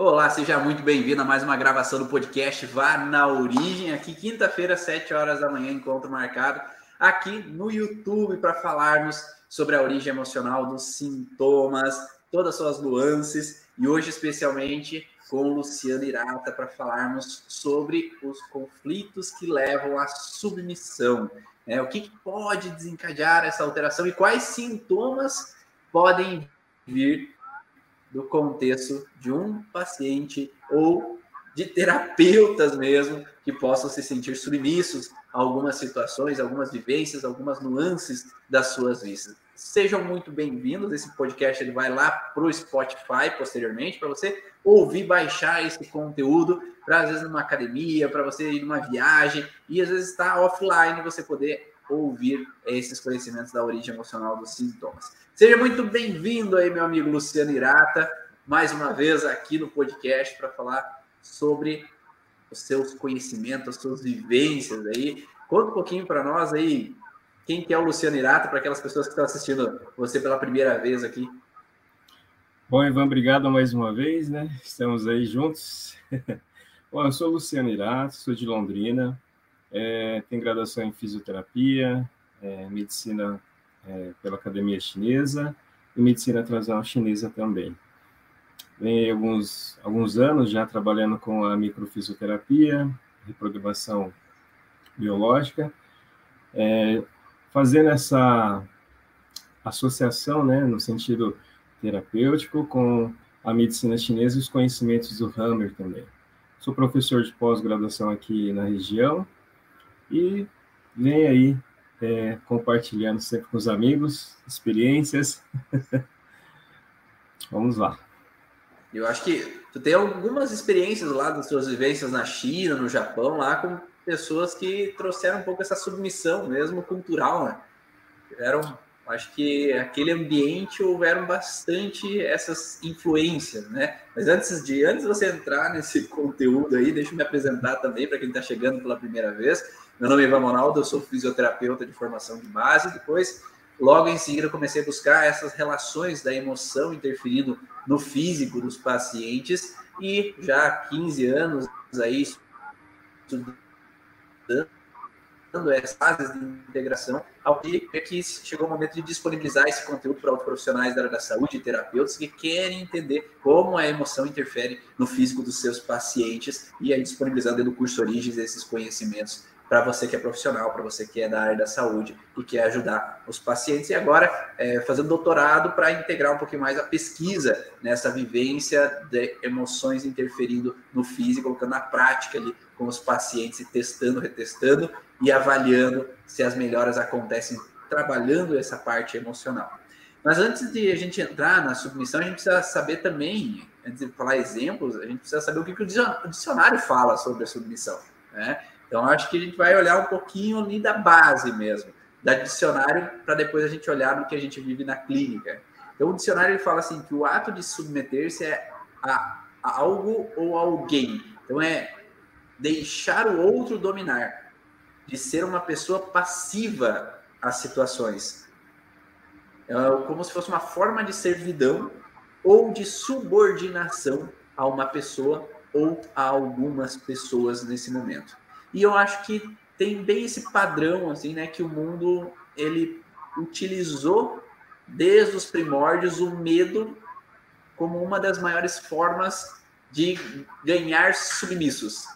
Olá, seja muito bem-vindo a mais uma gravação do podcast Vá na Origem. Aqui, quinta-feira, 7 horas da manhã, encontro marcado aqui no YouTube para falarmos sobre a origem emocional dos sintomas, todas as suas nuances e hoje, especialmente, com Luciano Irata para falarmos sobre os conflitos que levam à submissão. Né? O que, que pode desencadear essa alteração e quais sintomas podem vir do contexto de um paciente ou de terapeutas mesmo que possam se sentir submissos a algumas situações, algumas vivências, algumas nuances das suas vidas. Sejam muito bem-vindos. Esse podcast ele vai lá para o Spotify posteriormente para você ouvir, baixar esse conteúdo para às vezes numa academia, para você ir numa viagem e às vezes estar tá offline você poder ouvir esses conhecimentos da origem emocional dos sintomas. Seja muito bem-vindo aí, meu amigo Luciano Irata, mais uma vez aqui no podcast para falar sobre os seus conhecimentos, as suas vivências aí. Conta um pouquinho para nós aí quem que é o Luciano Irata para aquelas pessoas que estão assistindo você pela primeira vez aqui. Bom, Ivan, obrigado mais uma vez, né? Estamos aí juntos. Bom, eu sou Luciano Irata, sou de Londrina, é, tenho graduação em fisioterapia, é, medicina é, pela Academia Chinesa e medicina tradicional chinesa também. Venho alguns, alguns anos já trabalhando com a microfisioterapia, reprogramação biológica, é, fazendo essa associação, né, no sentido terapêutico, com a medicina chinesa e os conhecimentos do Hammer também. Sou professor de pós-graduação aqui na região e vem aí é, compartilhando sempre com os amigos, experiências. Vamos lá. Eu acho que tu tem algumas experiências lá das suas vivências na China, no Japão, lá com pessoas que trouxeram um pouco essa submissão mesmo cultural, né? Acho que aquele ambiente houveram bastante essas influências, né? Mas antes de antes de você entrar nesse conteúdo aí, deixa eu me apresentar também para quem está chegando pela primeira vez. Meu nome é Ivan Ronaldo, eu sou fisioterapeuta de formação de base. Depois, logo em seguida, comecei a buscar essas relações da emoção interferindo no físico dos pacientes e já há 15 anos aí estudando essas fases de integração, ao que é que chegou o momento de disponibilizar esse conteúdo para os profissionais da área da saúde e terapeutas que querem entender como a emoção interfere no físico dos seus pacientes e aí disponibilizando dentro do curso Origens esses conhecimentos para você que é profissional, para você que é da área da saúde e quer ajudar os pacientes. E agora, é, fazendo doutorado para integrar um pouquinho mais a pesquisa nessa vivência de emoções interferindo no físico, colocando na prática ali com os pacientes, testando, retestando e avaliando se as melhoras acontecem trabalhando essa parte emocional. Mas antes de a gente entrar na submissão, a gente precisa saber também, antes de falar exemplos, a gente precisa saber o que, que o dicionário fala sobre a submissão. Né? Então, acho que a gente vai olhar um pouquinho ali da base mesmo, da dicionário, para depois a gente olhar no que a gente vive na clínica. Então, o dicionário ele fala assim que o ato de submeter-se é a, a algo ou alguém. Então, é deixar o outro dominar, de ser uma pessoa passiva às situações. É como se fosse uma forma de servidão ou de subordinação a uma pessoa ou a algumas pessoas nesse momento. E eu acho que tem bem esse padrão, assim, né, que o mundo ele utilizou desde os primórdios o medo como uma das maiores formas de ganhar submissos.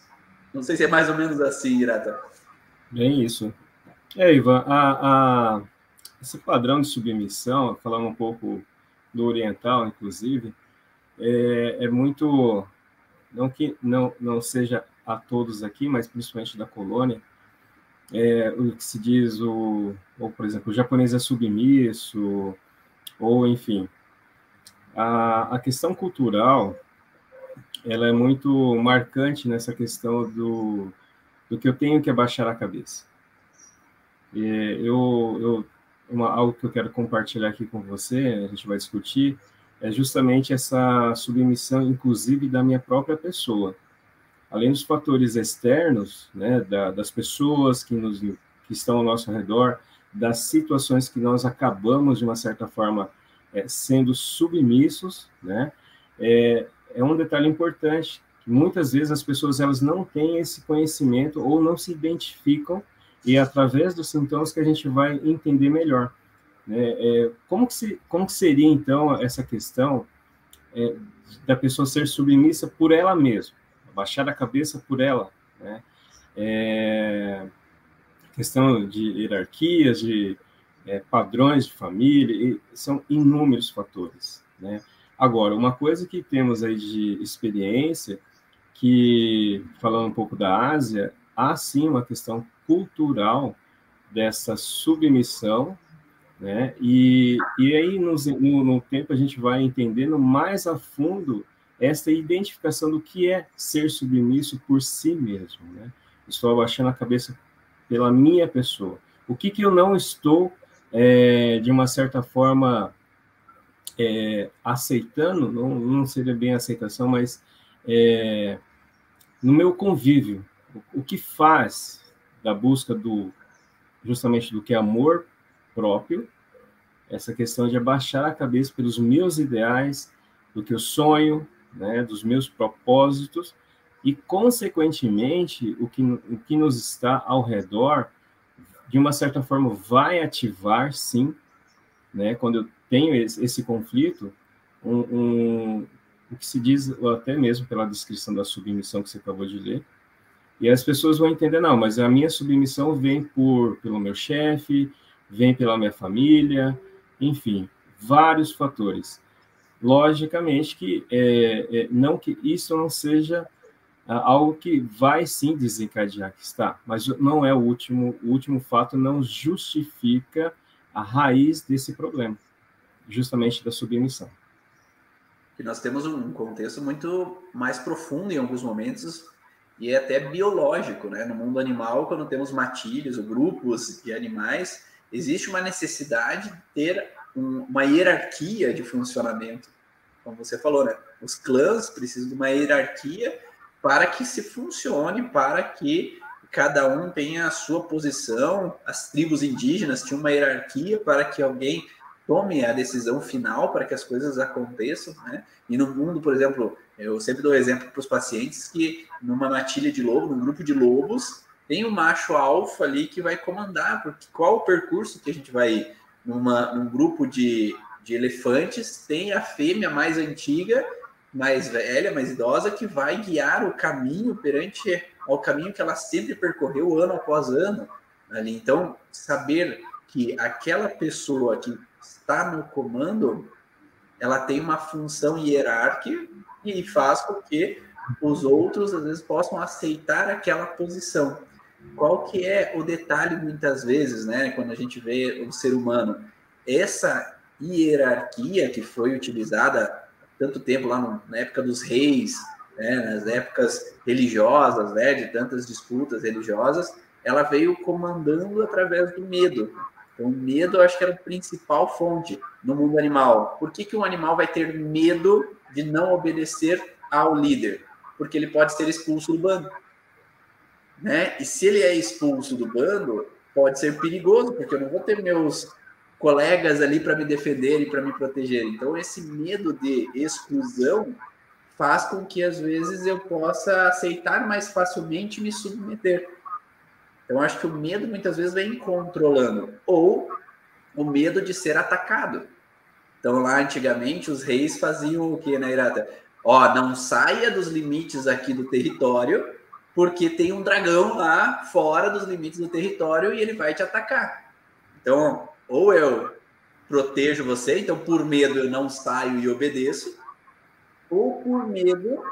Não sei se é mais ou menos assim, Irata. Bem isso. É, Ivan, a, a, esse padrão de submissão, falando um pouco do oriental, inclusive, é, é muito não que não, não seja a todos aqui, mas principalmente da colônia, é, o que se diz, o, ou, por exemplo, o japonês é submisso, ou enfim. A, a questão cultural, ela é muito marcante nessa questão do, do que eu tenho que abaixar a cabeça. É, eu, eu uma, algo que eu quero compartilhar aqui com você, a gente vai discutir, é justamente essa submissão, inclusive, da minha própria pessoa além dos fatores externos, né, da, das pessoas que, nos, que estão ao nosso redor, das situações que nós acabamos, de uma certa forma, é, sendo submissos, né, é, é um detalhe importante, que muitas vezes as pessoas elas não têm esse conhecimento ou não se identificam, e é através dos sintomas que a gente vai entender melhor. Né? É, como, que se, como que seria, então, essa questão é, da pessoa ser submissa por ela mesma, baixar a cabeça por ela, né? É, questão de hierarquias, de é, padrões de família, são inúmeros fatores, né? Agora, uma coisa que temos aí de experiência, que, falando um pouco da Ásia, há sim uma questão cultural dessa submissão, né? E, e aí, no, no, no tempo, a gente vai entendendo mais a fundo essa identificação do que é ser submisso por si mesmo, né? Estou abaixando a cabeça pela minha pessoa. O que, que eu não estou, é, de uma certa forma, é, aceitando, não, não seria bem aceitação, mas é, no meu convívio, o, o que faz da busca do justamente do que é amor próprio, essa questão de abaixar a cabeça pelos meus ideais, do que eu sonho, né, dos meus propósitos, e, consequentemente, o que, o que nos está ao redor, de uma certa forma, vai ativar, sim, né, quando eu tenho esse, esse conflito, um, um, o que se diz, até mesmo pela descrição da submissão que você acabou de ler, e as pessoas vão entender, não, mas a minha submissão vem por pelo meu chefe, vem pela minha família, enfim, vários fatores. Logicamente que é, é, não que isso não seja algo que vai sim desencadear que está, mas não é o último, o último fato não justifica a raiz desse problema, justamente da submissão. Que nós temos um contexto muito mais profundo em alguns momentos e é até biológico, né? No mundo animal, quando temos matilhas ou grupos de animais, existe uma necessidade de ter um, uma hierarquia de funcionamento. Como você falou, né? Os clãs precisam de uma hierarquia para que se funcione, para que cada um tenha a sua posição. As tribos indígenas tinham uma hierarquia para que alguém tome a decisão final para que as coisas aconteçam, né? E no mundo, por exemplo, eu sempre dou exemplo para os pacientes que numa matilha de lobo, num grupo de lobos, tem um macho alfa ali que vai comandar, porque qual o percurso que a gente vai? Numa, num grupo de, de elefantes, tem a fêmea mais antiga mais velha, mais idosa, que vai guiar o caminho perante ao caminho que ela sempre percorreu ano após ano ali. Então, saber que aquela pessoa que está no comando, ela tem uma função hierárquica e faz com que os outros às vezes possam aceitar aquela posição. Qual que é o detalhe muitas vezes, né, quando a gente vê o ser humano? Essa hierarquia que foi utilizada tanto tempo lá no, na época dos reis, né, nas épocas religiosas, né, de tantas disputas religiosas, ela veio comandando através do medo. Então, o medo, eu acho que era a principal fonte no mundo animal. Por que, que um animal vai ter medo de não obedecer ao líder? Porque ele pode ser expulso do bando. Né? E se ele é expulso do bando, pode ser perigoso, porque eu não vou ter meus colegas ali para me defender e para me proteger. Então, esse medo de exclusão faz com que, às vezes, eu possa aceitar mais facilmente me submeter. Então, acho que o medo muitas vezes vem controlando, ou o medo de ser atacado. Então, lá antigamente, os reis faziam o que, né, Irata? Ó, não saia dos limites aqui do território, porque tem um dragão lá fora dos limites do território e ele vai te atacar. Então, ou eu protejo você, então por medo eu não saio e obedeço, ou por medo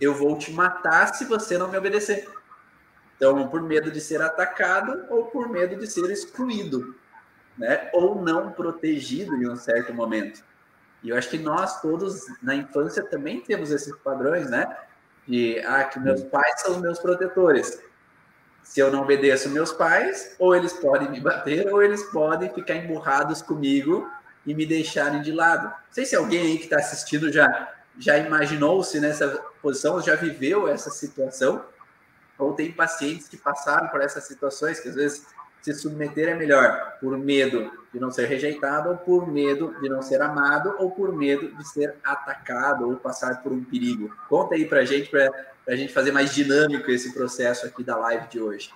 eu vou te matar se você não me obedecer. Então, por medo de ser atacado ou por medo de ser excluído, né? Ou não protegido em um certo momento. E eu acho que nós todos na infância também temos esses padrões, né? De ah, que meus pais são meus protetores se eu não obedeço meus pais, ou eles podem me bater, ou eles podem ficar emburrados comigo e me deixarem de lado. Não sei se alguém aí que está assistindo já, já imaginou-se nessa posição, já viveu essa situação, ou tem pacientes que passaram por essas situações, que às vezes se submeter é melhor por medo de não ser rejeitado, ou por medo de não ser amado, ou por medo de ser atacado ou passar por um perigo? Conta aí para gente, para a gente fazer mais dinâmico esse processo aqui da live de hoje.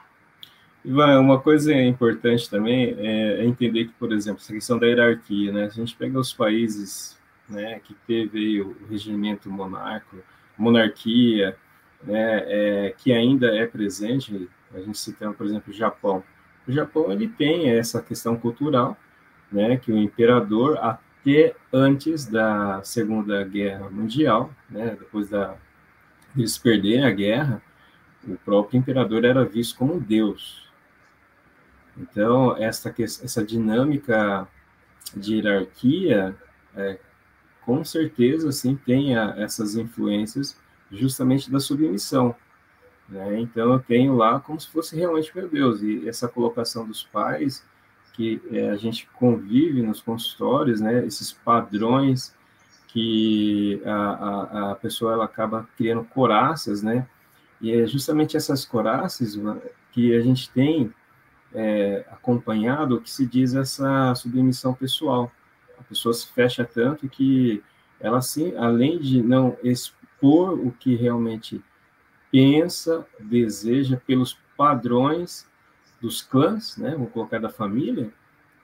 Ivan, uma coisa importante também é entender que, por exemplo, essa questão da hierarquia, né? A gente pega os países né, que teve o regimento monarco, monarquia, né, é, que ainda é presente, a gente citando, por exemplo, o Japão. O Japão ele tem essa questão cultural, né, que o imperador até antes da Segunda Guerra Mundial, né, depois da eles perderem a guerra, o próprio imperador era visto como Deus. Então essa essa dinâmica de hierarquia é, com certeza sim tem essas influências justamente da submissão. Né? Então, eu tenho lá como se fosse realmente meu Deus. E essa colocação dos pais, que é, a gente convive nos consultórios, né? esses padrões que a, a, a, pessoa ela acaba criando coraças, né? E é justamente essas coraças que a gente tem é, acompanhado que se diz essa submissão pessoal. A pessoa se fecha tanto que ela, sim, além de não expor o que realmente pensa, deseja pelos padrões dos clãs, né, vamos colocar da família,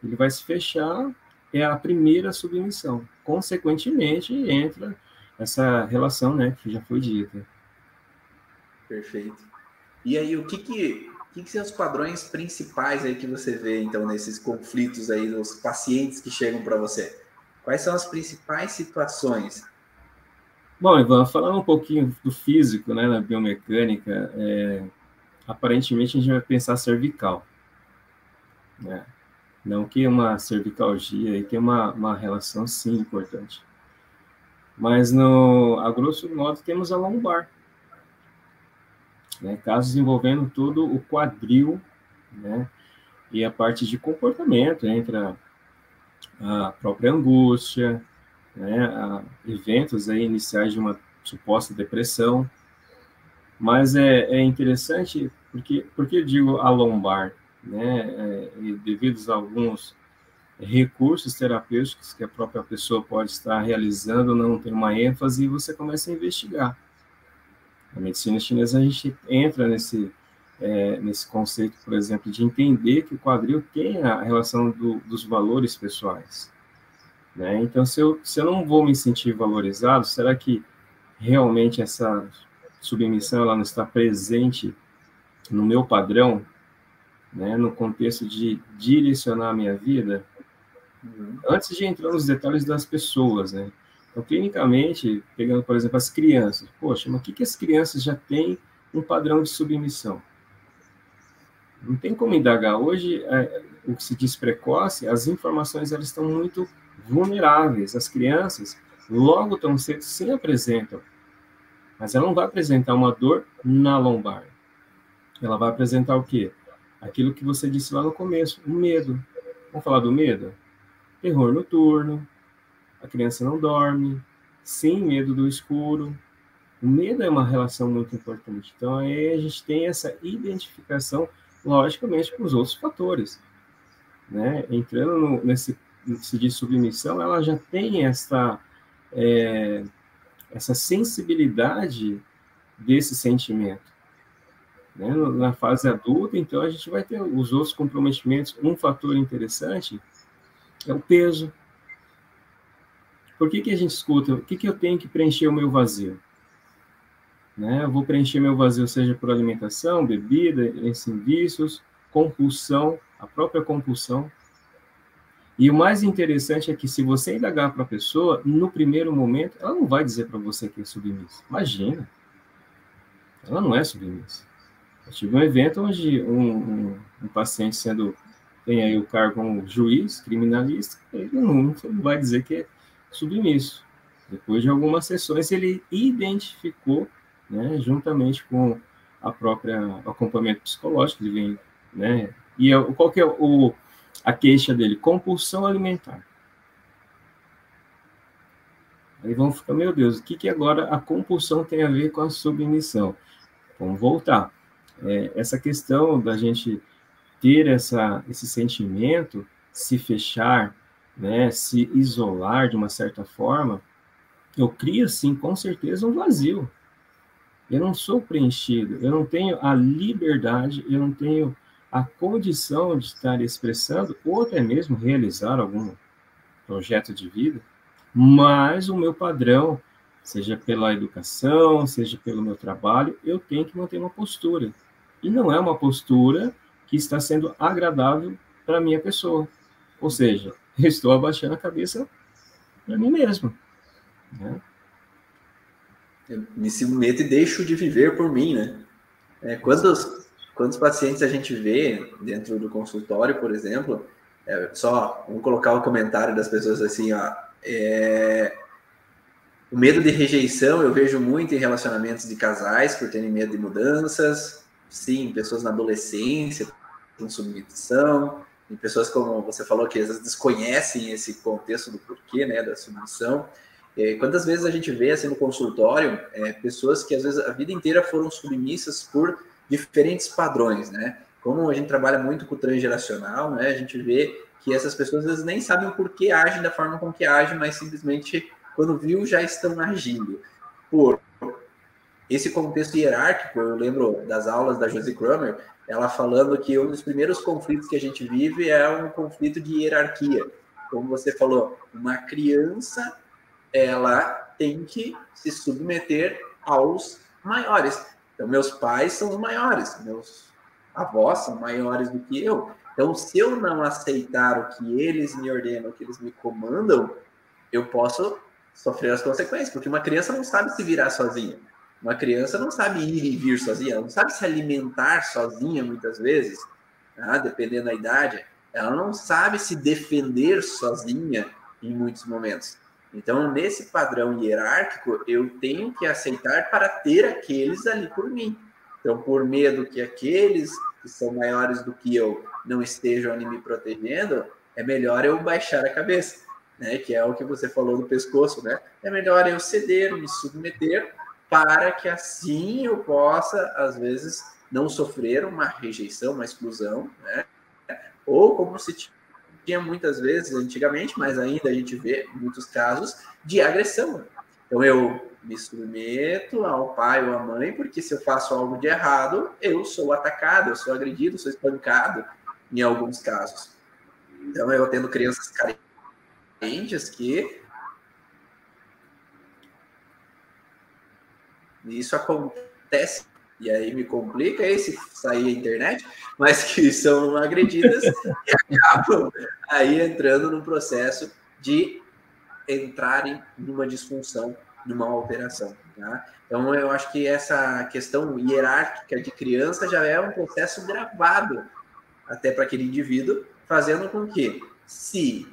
ele vai se fechar, é a primeira submissão. Consequentemente, entra essa relação, né, que já foi dita. Perfeito. E aí, o que que, que, que são os padrões principais aí que você vê, então, nesses conflitos aí dos pacientes que chegam para você? Quais são as principais situações? Bom, Ivan, falando um pouquinho do físico, né, na biomecânica, é, aparentemente a gente vai pensar cervical. Né? Não que uma cervicalgia e tem uma, uma relação, sim, importante. Mas, no, a grosso modo, temos a lombar. Né? Casos envolvendo todo o quadril, né? E a parte de comportamento, entra a própria angústia, né, eventos aí iniciais de uma suposta depressão. Mas é, é interessante porque, porque digo a lombar, né, é, devido a alguns recursos terapêuticos que a própria pessoa pode estar realizando, não tem uma ênfase, e você começa a investigar. Na medicina chinesa, a gente entra nesse, é, nesse conceito, por exemplo, de entender que o quadril tem a relação do, dos valores pessoais. Né? Então, se eu, se eu não vou me sentir valorizado, será que realmente essa submissão ela não está presente no meu padrão, né? no contexto de direcionar a minha vida? Uhum. Antes de entrar nos detalhes das pessoas, né? Então, clinicamente, pegando, por exemplo, as crianças, poxa, mas o que, que as crianças já têm um padrão de submissão? Não tem como indagar. Hoje, é, o que se diz precoce, as informações elas estão muito vulneráveis. As crianças, logo tão cedo, se apresentam. Mas ela não vai apresentar uma dor na lombar. Ela vai apresentar o quê? Aquilo que você disse lá no começo, o medo. Vamos falar do medo? Terror noturno, a criança não dorme, sim, medo do escuro. O medo é uma relação muito importante. Então, aí a gente tem essa identificação logicamente, com os outros fatores. Né? Entrando no, nesse se de submissão, ela já tem essa, é, essa sensibilidade desse sentimento. Né? Na fase adulta, então, a gente vai ter os outros comprometimentos. Um fator interessante é o peso. Por que, que a gente escuta? O que, que eu tenho que preencher o meu vazio? Né? Eu vou preencher meu vazio, seja por alimentação, bebida, em vícios, compulsão, a própria compulsão. E o mais interessante é que se você indagar para a pessoa, no primeiro momento, ela não vai dizer para você que é submissa. Imagina. Ela não é submissa. Eu tive um evento onde um, um, um paciente sendo tem aí o cargo como juiz, criminalista, ele não, não vai dizer que é submisso. Depois de algumas sessões, ele identificou né, juntamente com a própria acompanhamento psicológico, ele vem, né, e é qual que é o, a queixa dele? Compulsão alimentar. Aí vamos ficar, meu Deus, o que, que agora a compulsão tem a ver com a submissão? Vamos voltar. É, essa questão da gente ter essa, esse sentimento, se fechar, né, se isolar de uma certa forma, eu crio, sim, com certeza, um vazio. Eu não sou preenchido, eu não tenho a liberdade, eu não tenho a condição de estar expressando, ou até mesmo realizar algum projeto de vida, mas o meu padrão, seja pela educação, seja pelo meu trabalho, eu tenho que manter uma postura. E não é uma postura que está sendo agradável para a minha pessoa. Ou seja, eu estou abaixando a cabeça para mim mesmo. Né? Eu me submeto e deixo de viver por mim, né? É, quantos, quantos pacientes a gente vê dentro do consultório, por exemplo, é, só vamos colocar o comentário das pessoas assim, ó, é, o medo de rejeição eu vejo muito em relacionamentos de casais por terem medo de mudanças, sim, pessoas na adolescência com submissão, em pessoas como você falou que às vezes desconhecem esse contexto do porquê, né, da submissão. É, quantas vezes a gente vê assim no consultório é, pessoas que às vezes a vida inteira foram submissas por diferentes padrões, né? Como a gente trabalha muito com o transgeracional, né? A gente vê que essas pessoas nem sabem por que agem da forma com que agem, mas simplesmente quando viu já estão agindo. Por esse contexto hierárquico, eu lembro das aulas da Josie Kramer, ela falando que um dos primeiros conflitos que a gente vive é um conflito de hierarquia. Como você falou, uma criança ela tem que se submeter aos maiores. Então, meus pais são os maiores, meus avós são maiores do que eu. Então, se eu não aceitar o que eles me ordenam, o que eles me comandam, eu posso sofrer as consequências, porque uma criança não sabe se virar sozinha. Uma criança não sabe ir e vir sozinha, ela não sabe se alimentar sozinha muitas vezes, tá? dependendo da idade. Ela não sabe se defender sozinha em muitos momentos. Então, nesse padrão hierárquico, eu tenho que aceitar para ter aqueles ali por mim. Então, por medo que aqueles que são maiores do que eu não estejam ali me protegendo, é melhor eu baixar a cabeça, né? Que é o que você falou do pescoço, né? É melhor eu ceder, me submeter, para que assim eu possa, às vezes, não sofrer uma rejeição, uma exclusão, né? Ou como se tinha muitas vezes antigamente, mas ainda a gente vê muitos casos de agressão. Então eu me submeto ao pai ou à mãe, porque se eu faço algo de errado, eu sou atacado, eu sou agredido, sou espancado, em alguns casos. Então eu tendo crianças carentes que isso acontece e aí me complica esse sair a internet, mas que são agredidas e acabam aí entrando no processo de entrarem numa disfunção, numa alteração. Tá? Então, eu acho que essa questão hierárquica de criança já é um processo gravado até para aquele indivíduo, fazendo com que, se,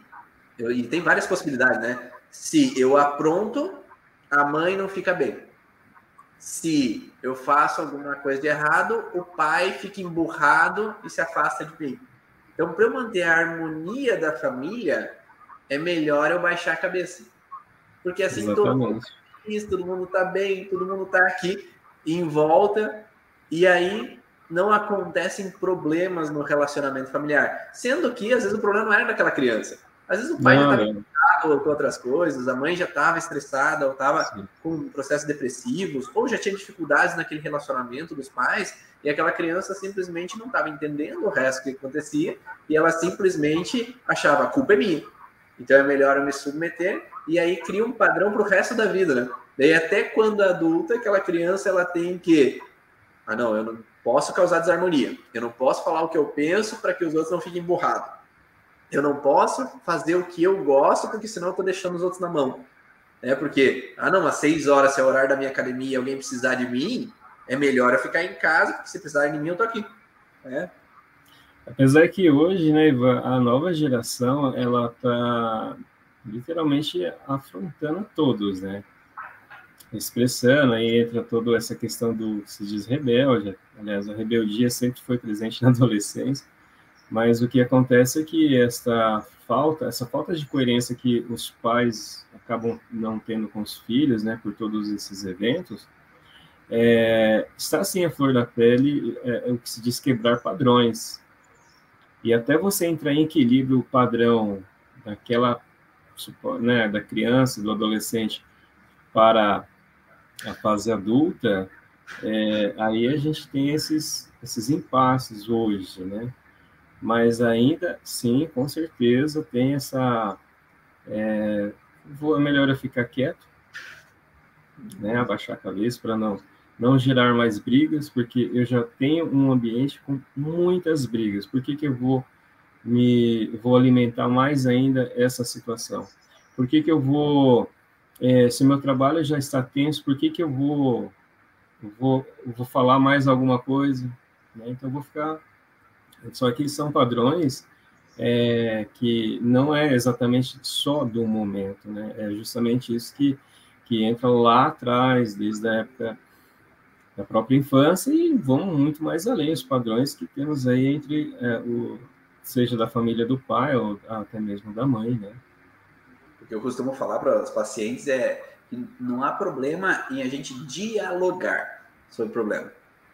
eu, e tem várias possibilidades, né? Se eu apronto, a mãe não fica bem se eu faço alguma coisa de errado, o pai fica emburrado e se afasta de mim. Então, para eu manter a harmonia da família, é melhor eu baixar a cabeça. Porque assim Exatamente. todo mundo tá feliz, todo mundo está bem, todo mundo está aqui em volta, e aí não acontecem problemas no relacionamento familiar. Sendo que, às vezes, o problema não era daquela criança. Às vezes o pai não, já estava preocupado com outras coisas, a mãe já estava estressada, ou estava com processos depressivos, ou já tinha dificuldades naquele relacionamento dos pais, e aquela criança simplesmente não estava entendendo o resto que acontecia, e ela simplesmente achava, a culpa é minha. Então é melhor eu me submeter, e aí cria um padrão para o resto da vida, né? Daí até quando adulta, aquela criança ela tem que, ah não, eu não posso causar desarmonia, eu não posso falar o que eu penso para que os outros não fiquem emburrados eu não posso fazer o que eu gosto, porque senão eu estou deixando os outros na mão. É porque, ah, não, às seis horas, se é o horário da minha academia e alguém precisar de mim, é melhor eu ficar em casa, porque se precisar de mim, eu tô aqui. É. Apesar que hoje, né, Ivan, a nova geração, ela tá literalmente afrontando todos, né? Expressando, aí entra toda essa questão do se diz rebelde, aliás, a rebeldia sempre foi presente na adolescência, mas o que acontece é que esta falta, essa falta de coerência que os pais acabam não tendo com os filhos, né, por todos esses eventos, é, está assim a flor da pele, é, é, o que se diz quebrar padrões. E até você entrar em equilíbrio padrão daquela, né, da criança, do adolescente para a fase adulta, é, aí a gente tem esses, esses impasses hoje, né? Mas ainda, sim, com certeza, tem essa... É, vou, melhor eu ficar quieto, né? Abaixar a cabeça para não, não gerar mais brigas, porque eu já tenho um ambiente com muitas brigas. Por que, que eu vou me vou alimentar mais ainda essa situação? Por que, que eu vou é, se meu trabalho já está tenso, por que, que eu vou, vou, vou falar mais alguma coisa? Né? Então, eu vou ficar. Só que são padrões é, que não é exatamente só do momento, né? É justamente isso que, que entra lá atrás, desde a época da própria infância e vão muito mais além, os padrões que temos aí entre é, o seja da família do pai ou até mesmo da mãe, né? que eu costumo falar para os pacientes é que não há problema em a gente dialogar sobre o problema.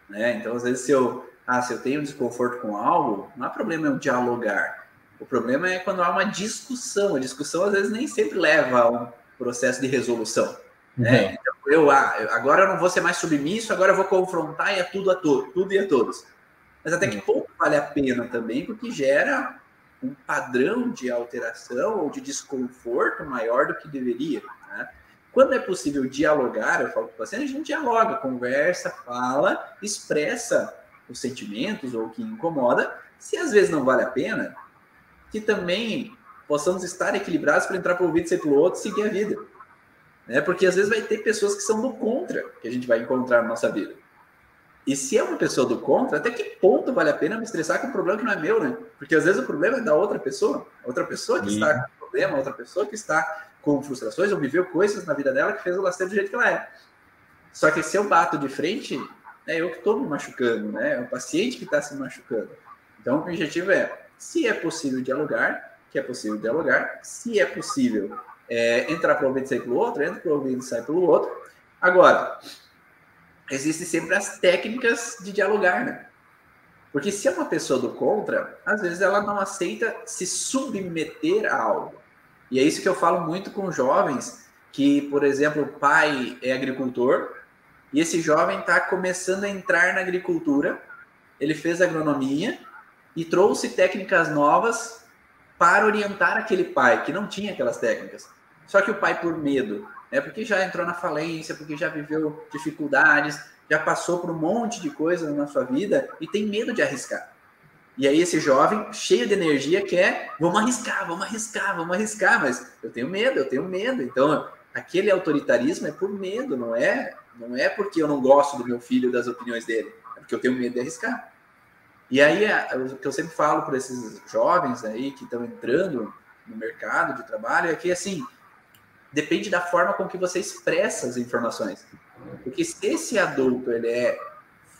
Né? Então, às vezes, se eu, ah, se eu tenho desconforto com algo, não há problema eu dialogar. O problema é quando há uma discussão. A discussão, às vezes, nem sempre leva a um processo de resolução. Né? Uhum. Então, eu, ah, agora eu não vou ser mais submisso, agora eu vou confrontar e é tudo a todos, tudo e a todos. Mas até que uhum. pouco vale a pena também, porque gera um padrão de alteração ou de desconforto maior do que deveria. Né? Quando é possível dialogar, eu falo com o paciente, a gente dialoga, conversa, fala, expressa os sentimentos ou o que incomoda. Se às vezes não vale a pena, que também possamos estar equilibrados para entrar para o ouvido, ser pelo outro, seguir a vida. Né? Porque às vezes vai ter pessoas que são do contra que a gente vai encontrar na nossa vida. E se é uma pessoa do contra, até que ponto vale a pena me estressar com um problema que não é meu, né? Porque às vezes o problema é da outra pessoa, outra pessoa que Sim. está com problema, outra pessoa que está com frustrações ou viveu coisas na vida dela que fez ela ser do jeito que ela é. Só que se eu bato de frente, é eu que estou me machucando, né? É o paciente que está se machucando. Então o objetivo é, se é possível dialogar, que é possível dialogar, se é possível é, entrar o ouvido e sair pelo outro, entra para o ouvido e sai pelo outro. Agora, existem sempre as técnicas de dialogar, né? Porque se é uma pessoa do contra, às vezes ela não aceita se submeter a algo. E é isso que eu falo muito com jovens que, por exemplo, o pai é agricultor e esse jovem está começando a entrar na agricultura, ele fez agronomia e trouxe técnicas novas para orientar aquele pai que não tinha aquelas técnicas. Só que o pai, por medo né? Porque já entrou na falência, porque já viveu dificuldades, já passou por um monte de coisas na sua vida e tem medo de arriscar. E aí esse jovem, cheio de energia, quer, vamos arriscar, vamos arriscar, vamos arriscar, mas eu tenho medo, eu tenho medo. Então, aquele autoritarismo é por medo, não é, não é porque eu não gosto do meu filho das opiniões dele, é porque eu tenho medo de arriscar. E aí, o que eu sempre falo para esses jovens aí que estão entrando no mercado de trabalho é que, assim, depende da forma com que você expressa as informações. Porque se esse adulto ele é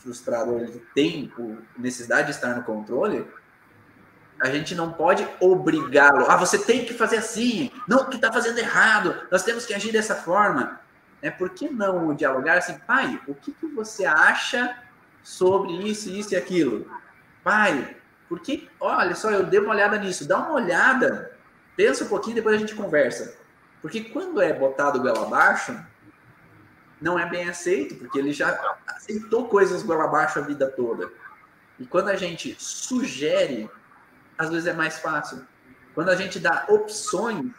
frustrado, ele tem necessidade de estar no controle, a gente não pode obrigá-lo. Ah, você tem que fazer assim. Não, que está fazendo errado. Nós temos que agir dessa forma. É por que não dialogar assim, pai? O que, que você acha sobre isso, isso e aquilo? Pai, porque, olha só, eu dei uma olhada nisso. Dá uma olhada, pensa um pouquinho, depois a gente conversa. Porque quando é botado goela abaixo, não é bem aceito, porque ele já aceitou coisas goela abaixo a vida toda. E quando a gente sugere, às vezes é mais fácil. Quando a gente dá opções,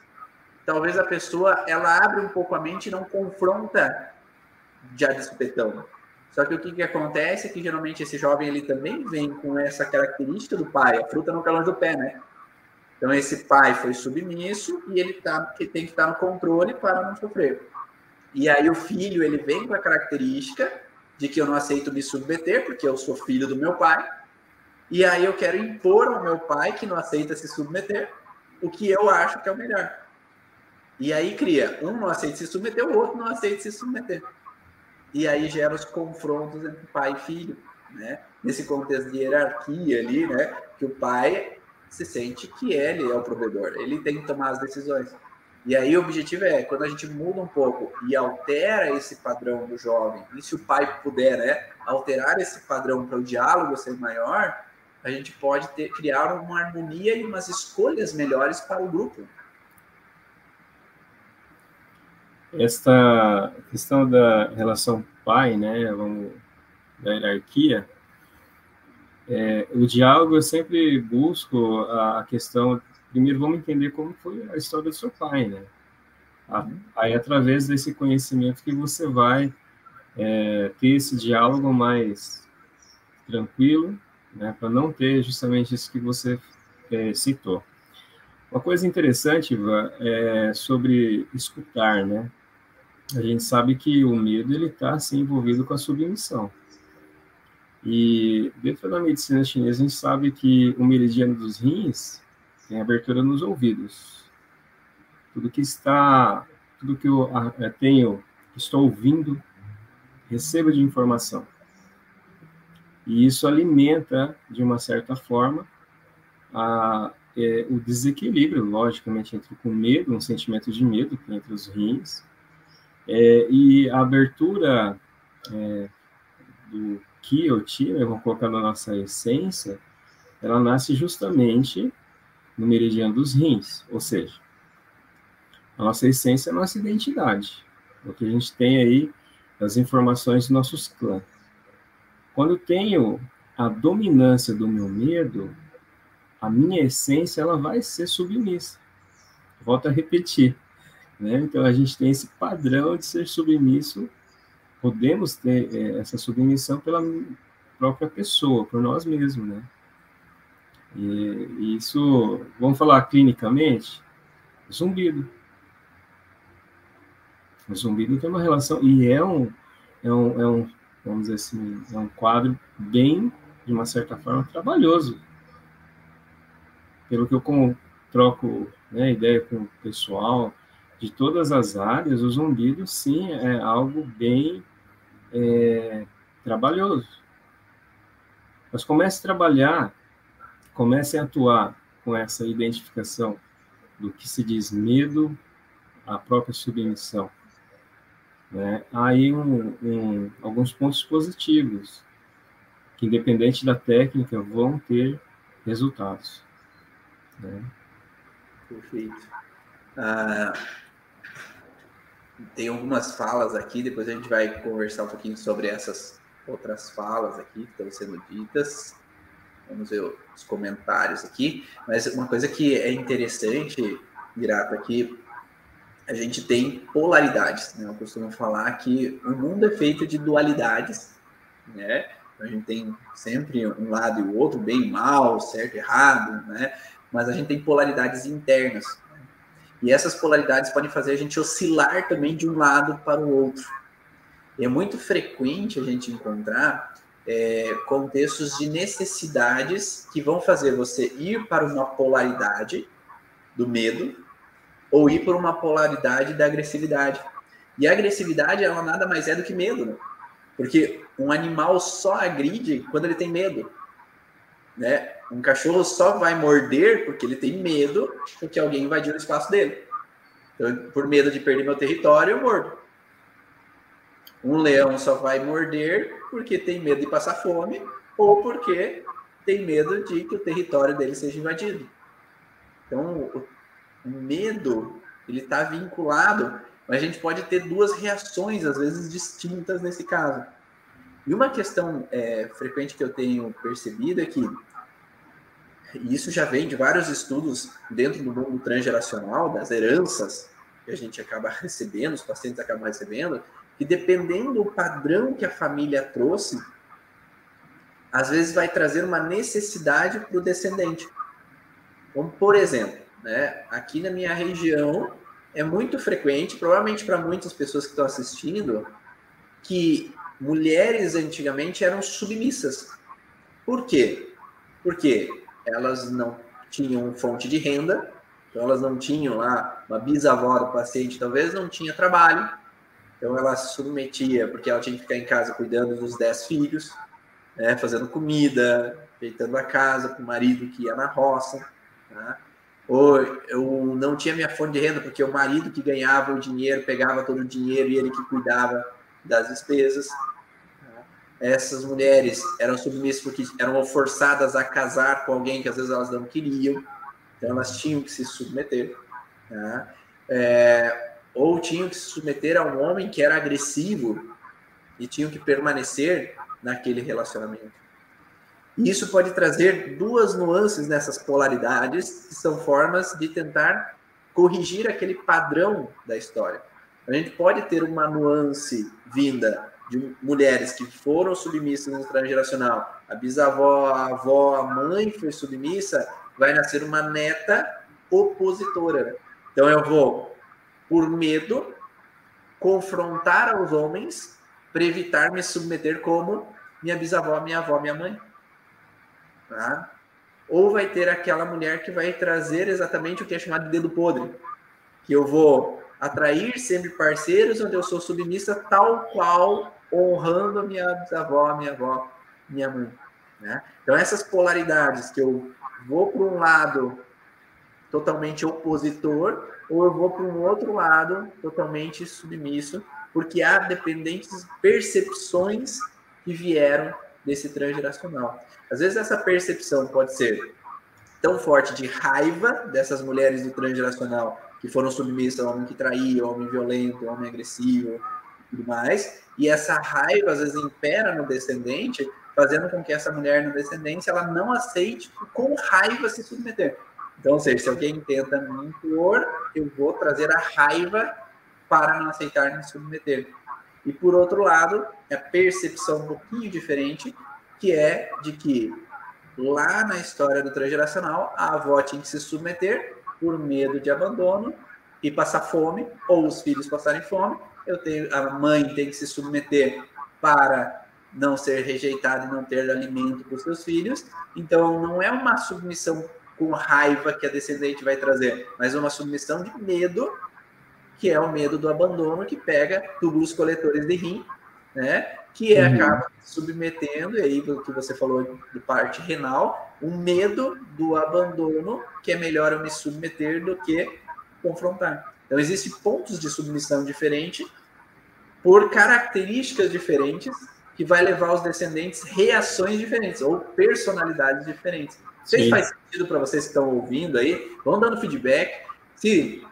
talvez a pessoa ela abre um pouco a mente e não confronta já de supetão. Só que o que, que acontece é que geralmente esse jovem ele também vem com essa característica do pai, a fruta no calor do pé, né? Então, esse pai foi submisso e ele tá, que tem que estar no controle para não sofrer. E aí, o filho ele vem com a característica de que eu não aceito me submeter, porque eu sou filho do meu pai. E aí, eu quero impor ao meu pai, que não aceita se submeter, o que eu acho que é o melhor. E aí cria, um não aceita se submeter, o outro não aceita se submeter. E aí gera os confrontos entre pai e filho, né? Nesse contexto de hierarquia ali, né? Que o pai se sente que ele é o provedor, ele tem que tomar as decisões. E aí o objetivo é, quando a gente muda um pouco e altera esse padrão do jovem, e se o pai puder né, alterar esse padrão para o diálogo ser maior, a gente pode ter, criar uma harmonia e umas escolhas melhores para o grupo. Esta questão da relação pai, né, da hierarquia, é, o diálogo eu sempre busco a questão. Primeiro, vamos entender como foi a história do seu pai, né? Aí, através desse conhecimento, que você vai é, ter esse diálogo mais tranquilo, né? Para não ter justamente isso que você é, citou. Uma coisa interessante, Ivan, é sobre escutar, né? A gente sabe que o medo ele está assim, envolvido com a submissão. E dentro da medicina chinesa, a gente sabe que o meridiano dos rins tem abertura nos ouvidos. Tudo que está, tudo que eu eh, tenho, estou ouvindo, recebo de informação. E isso alimenta, de uma certa forma, a, é, o desequilíbrio, logicamente, entre o medo, um sentimento de medo entre os rins, é, e a abertura é, do que eu tive, vamos colocar na nossa essência, ela nasce justamente no meridiano dos rins, ou seja, a nossa essência é a nossa identidade, o que a gente tem aí das informações dos nossos clãs. Quando eu tenho a dominância do meu medo, a minha essência ela vai ser submissa. Volto a repetir. Né? Então a gente tem esse padrão de ser submisso podemos ter é, essa submissão pela própria pessoa, por nós mesmos, né? E, isso, vamos falar clinicamente, zumbido. O zumbido tem uma relação, e é um, é um, é um, vamos dizer assim, é um quadro bem, de uma certa forma, trabalhoso. Pelo que eu com, troco né, ideia com o pessoal de todas as áreas, o zumbido, sim, é algo bem é, trabalhoso. Mas comece a trabalhar, comece a atuar com essa identificação do que se diz medo, a própria submissão. Né? Aí um, um, alguns pontos positivos, que independente da técnica, vão ter resultados. Né? Perfeito. Ah, tem algumas falas aqui, depois a gente vai conversar um pouquinho sobre essas outras falas aqui que estão sendo ditas. Vamos ver os comentários aqui. Mas uma coisa que é interessante, Grato, aqui, a gente tem polaridades. Né? Eu costumo falar que o mundo é feito de dualidades, né? A gente tem sempre um lado e o outro, bem e mal, certo e errado, né? Mas a gente tem polaridades internas. E essas polaridades podem fazer a gente oscilar também de um lado para o outro. E é muito frequente a gente encontrar é, contextos de necessidades que vão fazer você ir para uma polaridade do medo ou ir para uma polaridade da agressividade. E a agressividade, ela nada mais é do que medo, né? Porque um animal só agride quando ele tem medo. Né? Um cachorro só vai morder porque ele tem medo porque alguém invadiu o espaço dele. Então, por medo de perder meu território, eu mordo. Um leão só vai morder porque tem medo de passar fome ou porque tem medo de que o território dele seja invadido. Então, o medo ele está vinculado, mas a gente pode ter duas reações às vezes distintas nesse caso. E uma questão é, frequente que eu tenho percebido é que e isso já vem de vários estudos dentro do mundo transgeracional, das heranças que a gente acaba recebendo, os pacientes acabam recebendo, que dependendo do padrão que a família trouxe, às vezes vai trazer uma necessidade para o descendente. Como, por exemplo, né, aqui na minha região, é muito frequente, provavelmente para muitas pessoas que estão assistindo, que mulheres antigamente eram submissas. Por quê? Porque elas não tinham fonte de renda, então elas não tinham lá, uma bisavó do paciente talvez não tinha trabalho, então ela se submetia, porque ela tinha que ficar em casa cuidando dos dez filhos, né, fazendo comida, feitando a casa para o marido que ia na roça, tá? ou eu não tinha minha fonte de renda, porque o marido que ganhava o dinheiro, pegava todo o dinheiro e ele que cuidava das despesas. Essas mulheres eram submissas porque eram forçadas a casar com alguém que às vezes elas não queriam, então elas tinham que se submeter. Tá? É, ou tinham que se submeter a um homem que era agressivo e tinham que permanecer naquele relacionamento. Isso pode trazer duas nuances nessas polaridades, que são formas de tentar corrigir aquele padrão da história. A gente pode ter uma nuance vinda de mulheres que foram submissas no transgeracional. A bisavó, a avó, a mãe foi submissa, vai nascer uma neta opositora. Então eu vou, por medo, confrontar aos homens para evitar me submeter como minha bisavó, minha avó, minha mãe. Tá? Ou vai ter aquela mulher que vai trazer exatamente o que é chamado de dedo podre, que eu vou atrair sempre parceiros onde eu sou submissa tal qual honrando a minha bisavó, a minha avó, minha mãe. Né? Então essas polaridades que eu vou para um lado totalmente opositor ou eu vou para um outro lado totalmente submisso, porque há dependentes percepções que vieram desse transgeracional. Às vezes essa percepção pode ser tão forte de raiva dessas mulheres do transgeracional que foram submissas ao homem que traía, ao homem violento, ao homem agressivo e tudo mais, e essa raiva às vezes impera no descendente, fazendo com que essa mulher no descendente ela não aceite com raiva se submeter. Então, ou seja, se alguém tenta me impor, eu vou trazer a raiva para não aceitar me submeter. E por outro lado, a percepção um pouquinho diferente, que é de que lá na história do transgeracional, a avó tinha que se submeter por medo de abandono e passar fome, ou os filhos passarem fome. Eu tenho, a mãe tem que se submeter para não ser rejeitada e não ter alimento para os seus filhos. Então, não é uma submissão com raiva que a descendente vai trazer, mas uma submissão de medo que é o medo do abandono, que pega túbulos coletores de rim, né? Que é, uhum. acaba submetendo, e aí do que você falou de parte renal, um medo do abandono, que é melhor eu me submeter do que confrontar. Então, existem pontos de submissão diferentes, por características diferentes, que vai levar os descendentes reações diferentes, ou personalidades diferentes. Se faz sentido para vocês que estão ouvindo aí, vão dando feedback. Se,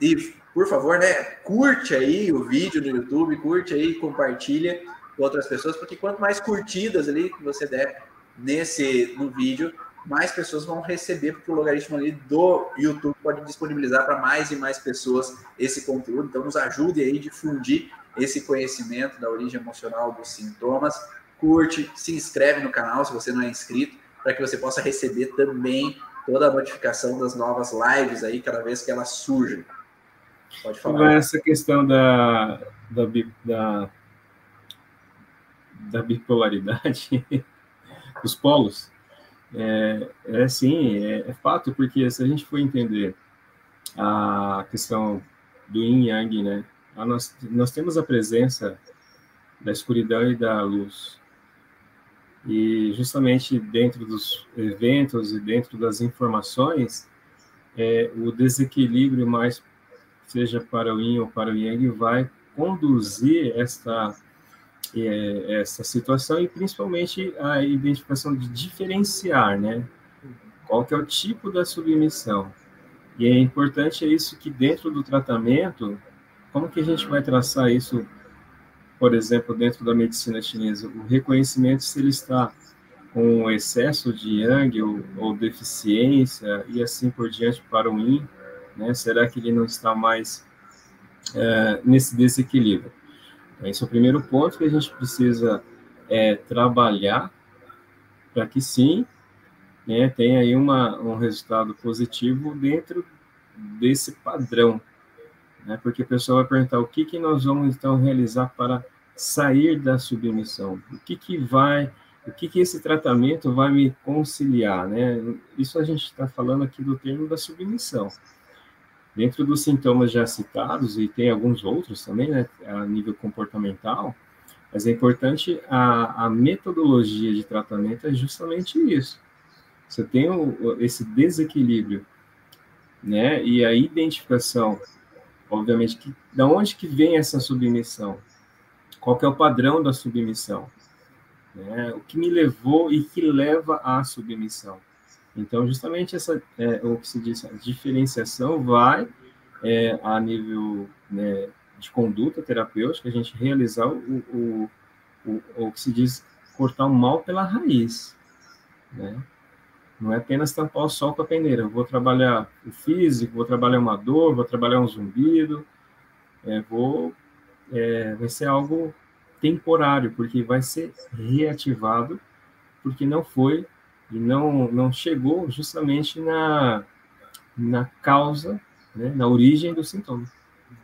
e por favor, né, curte aí o vídeo no YouTube, curte aí, compartilha com outras pessoas, porque quanto mais curtidas ali que você der nesse no vídeo, mais pessoas vão receber, porque o logaritmo ali do YouTube pode disponibilizar para mais e mais pessoas esse conteúdo. Então, nos ajude aí a difundir esse conhecimento da origem emocional dos sintomas. Curte, se inscreve no canal se você não é inscrito, para que você possa receber também toda a notificação das novas lives aí, cada vez que elas surgem. Pode falar. Essa questão da, da, da, da bipolaridade dos polos, é, é sim, é, é, fato, porque se a gente for entender a questão do yin yang, né, nós, nós temos a presença da escuridão e da luz. E justamente dentro dos eventos e dentro das informações, é, o desequilíbrio mais seja para o Yin ou para o Yang, vai conduzir esta, é, essa situação e principalmente a identificação de diferenciar, né? Qual que é o tipo da submissão. E é importante é isso que dentro do tratamento, como que a gente vai traçar isso, por exemplo, dentro da medicina chinesa? O reconhecimento se ele está com excesso de yang ou, ou deficiência e assim por diante para o yin, né? Será que ele não está mais é, nesse desequilíbrio? Esse é o primeiro ponto que a gente precisa é, trabalhar para que sim né, tenha aí uma, um resultado positivo dentro desse padrão. Né? Porque o pessoal vai perguntar o que, que nós vamos então realizar para sair da submissão, o que, que vai o que, que esse tratamento vai me conciliar, né? Isso a gente está falando aqui do termo da submissão. Dentro dos sintomas já citados, e tem alguns outros também, né, a nível comportamental, mas é importante a, a metodologia de tratamento é justamente isso. Você tem o, esse desequilíbrio, né, e a identificação, obviamente, que, da onde que vem essa submissão? Qual que é o padrão da submissão? né? o que me levou e que leva à submissão. Então, justamente essa, é, o que se diz, a diferenciação vai é, a nível né, de conduta terapêutica, a gente realizar o, o, o, o, que se diz cortar o mal pela raiz, né? Não é apenas tampar o sol com a peneira. Eu vou trabalhar o físico, vou trabalhar uma dor, vou trabalhar um zumbido, é, vou, é, vai ser algo temporário, porque vai ser reativado, porque não foi e não, não chegou justamente na, na causa, né, na origem do sintoma.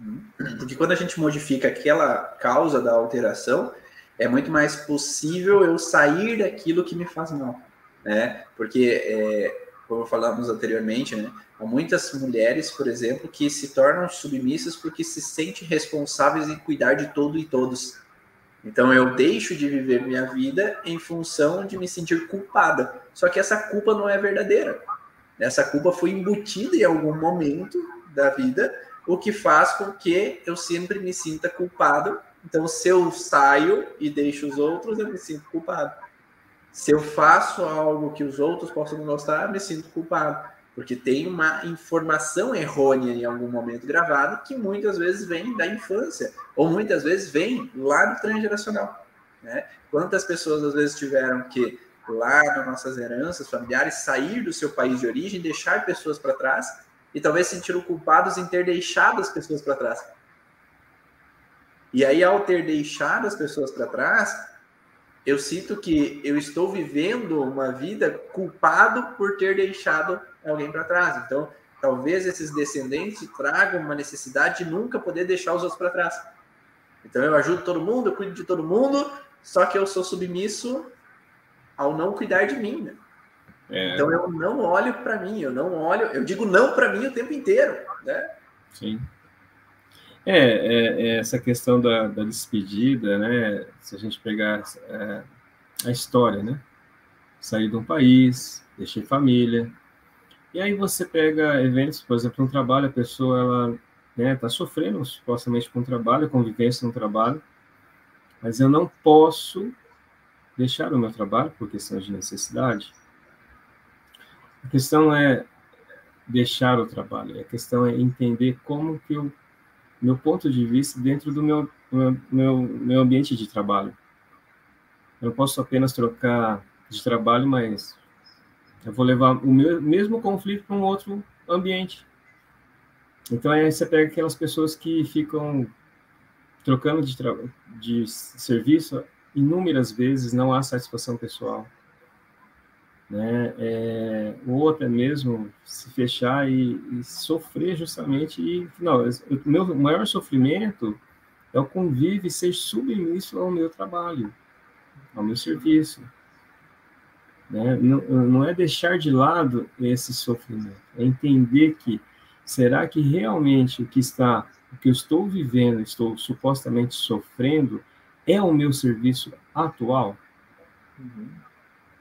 Uhum. Porque quando a gente modifica aquela causa da alteração, é muito mais possível eu sair daquilo que me faz mal né? Porque, é, como falamos anteriormente, né? Há muitas mulheres, por exemplo, que se tornam submissas porque se sentem responsáveis em cuidar de todo e todos. Então eu deixo de viver minha vida em função de me sentir culpada. Só que essa culpa não é verdadeira. Essa culpa foi embutida em algum momento da vida, o que faz com que eu sempre me sinta culpado. Então, se eu saio e deixo os outros, eu me sinto culpado. Se eu faço algo que os outros possam gostar, me sinto culpado, porque tem uma informação errônea em algum momento gravada que muitas vezes vem da infância, ou muitas vezes vem lá do transgeracional. Né? Quantas pessoas às vezes tiveram que, lá nas nossas heranças familiares, sair do seu país de origem, deixar pessoas para trás, e talvez sentiram culpados em ter deixado as pessoas para trás. E aí, ao ter deixado as pessoas para trás, eu sinto que eu estou vivendo uma vida culpado por ter deixado alguém para trás. Então, talvez esses descendentes tragam uma necessidade de nunca poder deixar os outros para trás. Então, eu ajudo todo mundo, eu cuido de todo mundo, só que eu sou submisso ao não cuidar de mim. Né? É. Então, eu não olho para mim, eu não olho, eu digo não para mim o tempo inteiro. Né? Sim. É, é, é, essa questão da, da, despedida, né? Se a gente pegar é, a história, né? Sair de um país, deixei família. E aí você pega eventos, por exemplo, um trabalho, a pessoa ela né, tá sofrendo supostamente com o trabalho, convivência no trabalho, mas eu não posso deixar o meu trabalho por questão de necessidade. A questão é deixar o trabalho, a questão é entender como que eu meu ponto de vista dentro do meu, meu, meu ambiente de trabalho. Eu não posso apenas trocar de trabalho, mas eu vou levar o meu, mesmo conflito para um outro ambiente. Então aí você pega aquelas pessoas que ficam trocando de, de serviço inúmeras vezes, não há satisfação pessoal né? É, ou até mesmo se fechar e, e sofrer justamente e não, meu maior sofrimento é o convívio e ser submisso ao meu trabalho, ao meu serviço. Né? Não, não é deixar de lado esse sofrimento, é entender que será que realmente o que está, o que eu estou vivendo, estou supostamente sofrendo, é o meu serviço atual? Uhum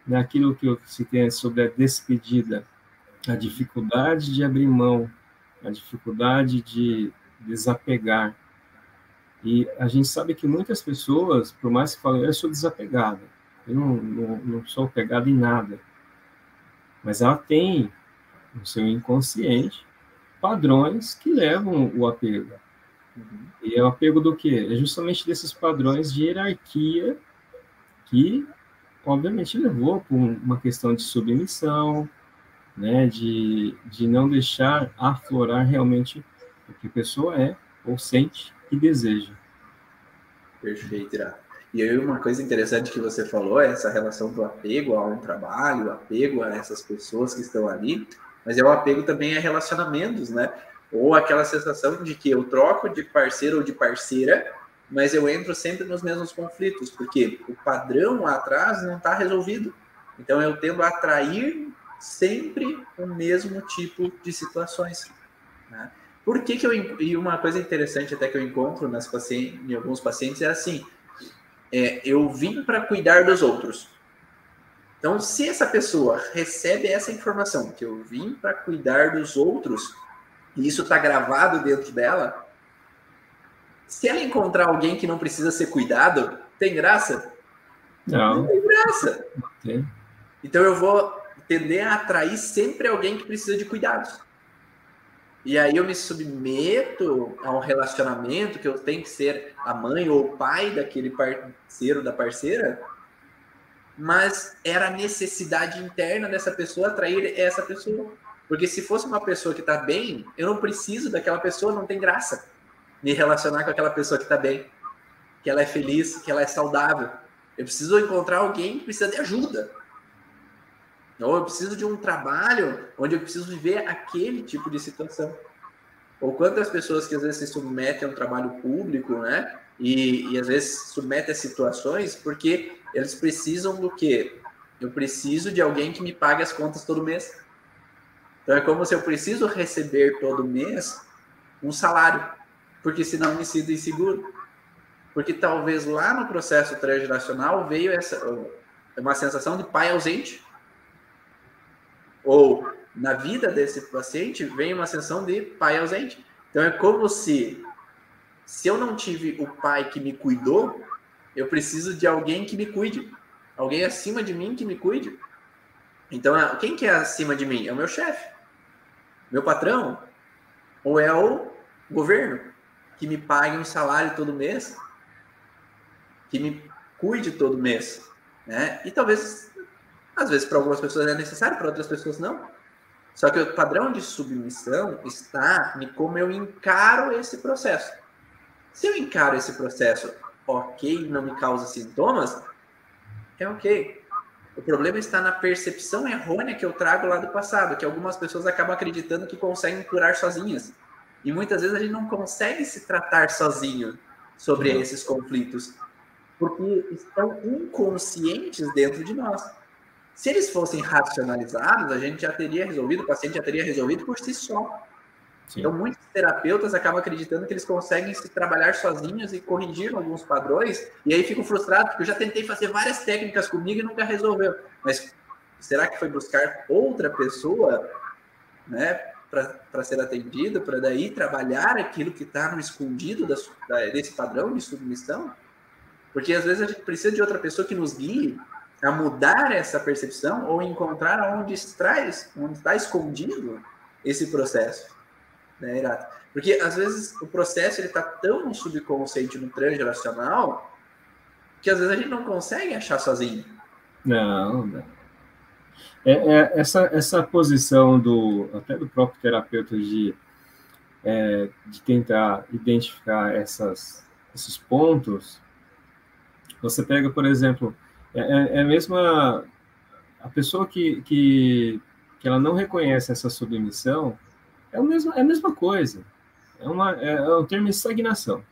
naquilo que eu citei sobre a despedida, a dificuldade de abrir mão, a dificuldade de desapegar. E a gente sabe que muitas pessoas, por mais que falem, eu sou desapegada, eu não, não, não sou apegada em nada, mas ela tem no seu inconsciente padrões que levam o apego. Uhum. E é o apego do quê? É justamente desses padrões de hierarquia que obviamente levou por uma questão de submissão, né, de, de não deixar aflorar realmente o que a pessoa é, ou sente e deseja. Perfeito, Ira. E aí uma coisa interessante que você falou é essa relação do apego a um trabalho, apego a essas pessoas que estão ali, mas é o apego também a relacionamentos, né? Ou aquela sensação de que eu troco de parceiro ou de parceira mas eu entro sempre nos mesmos conflitos, porque o padrão lá atrás não está resolvido. Então eu tendo a atrair sempre o mesmo tipo de situações. Né? Por que, que eu. E uma coisa interessante até que eu encontro nas pacientes, em alguns pacientes é assim: é, eu vim para cuidar dos outros. Então, se essa pessoa recebe essa informação, que eu vim para cuidar dos outros, e isso está gravado dentro dela, se ela encontrar alguém que não precisa ser cuidado, tem graça? Não. Não tem graça. Okay. Então eu vou tender a atrair sempre alguém que precisa de cuidados. E aí eu me submeto a um relacionamento que eu tenho que ser a mãe ou o pai daquele parceiro da parceira, mas era a necessidade interna dessa pessoa atrair essa pessoa. Porque se fosse uma pessoa que está bem, eu não preciso daquela pessoa, não tem graça me relacionar com aquela pessoa que está bem, que ela é feliz, que ela é saudável. Eu preciso encontrar alguém que precisa de ajuda. Ou eu preciso de um trabalho onde eu preciso viver aquele tipo de situação. Ou quantas pessoas que às vezes se submetem a um trabalho público, né? E, e às vezes submetem a situações porque eles precisam do quê? Eu preciso de alguém que me pague as contas todo mês. Então é como se eu preciso receber todo mês um salário, porque senão me sinto inseguro. Porque talvez lá no processo transgeracional veio essa uma sensação de pai ausente ou na vida desse paciente vem uma sensação de pai ausente. Então é como se se eu não tive o pai que me cuidou, eu preciso de alguém que me cuide, alguém acima de mim que me cuide. Então, quem que é acima de mim? É o meu chefe, meu patrão, ou é o governo que me pague um salário todo mês, que me cuide todo mês, né? E talvez às vezes, para algumas pessoas é necessário, para outras pessoas não. Só que o padrão de submissão está em como eu encaro esse processo. Se eu encaro esse processo ok, não me causa sintomas, é ok. O problema está na percepção errônea que eu trago lá do passado, que algumas pessoas acabam acreditando que conseguem curar sozinhas. E muitas vezes a gente não consegue se tratar sozinho sobre esses conflitos, porque estão inconscientes dentro de nós. Se eles fossem racionalizados, a gente já teria resolvido, o paciente já teria resolvido por si só. Sim. Então, muitos terapeutas acabam acreditando que eles conseguem se trabalhar sozinhos e corrigir alguns padrões, e aí ficam frustrados, porque eu já tentei fazer várias técnicas comigo e nunca resolveu. Mas será que foi buscar outra pessoa, né, para ser atendido, para daí trabalhar aquilo que está no escondido da, da, desse padrão de submissão? Porque às vezes a gente precisa de outra pessoa que nos guie a mudar essa percepção ou encontrar onde está, onde está escondido esse processo, né, Irato? Porque às vezes o processo ele está tão no subconsciente, no transgeracional, que às vezes a gente não consegue achar sozinho. Não, não. É, é, essa, essa posição do até do próprio terapeuta de, é, de tentar identificar essas, esses pontos. Você pega, por exemplo, é, é, é a mesma a pessoa que, que, que ela não reconhece essa submissão é, o mesmo, é a mesma coisa. É, uma, é, é um termo estagnação.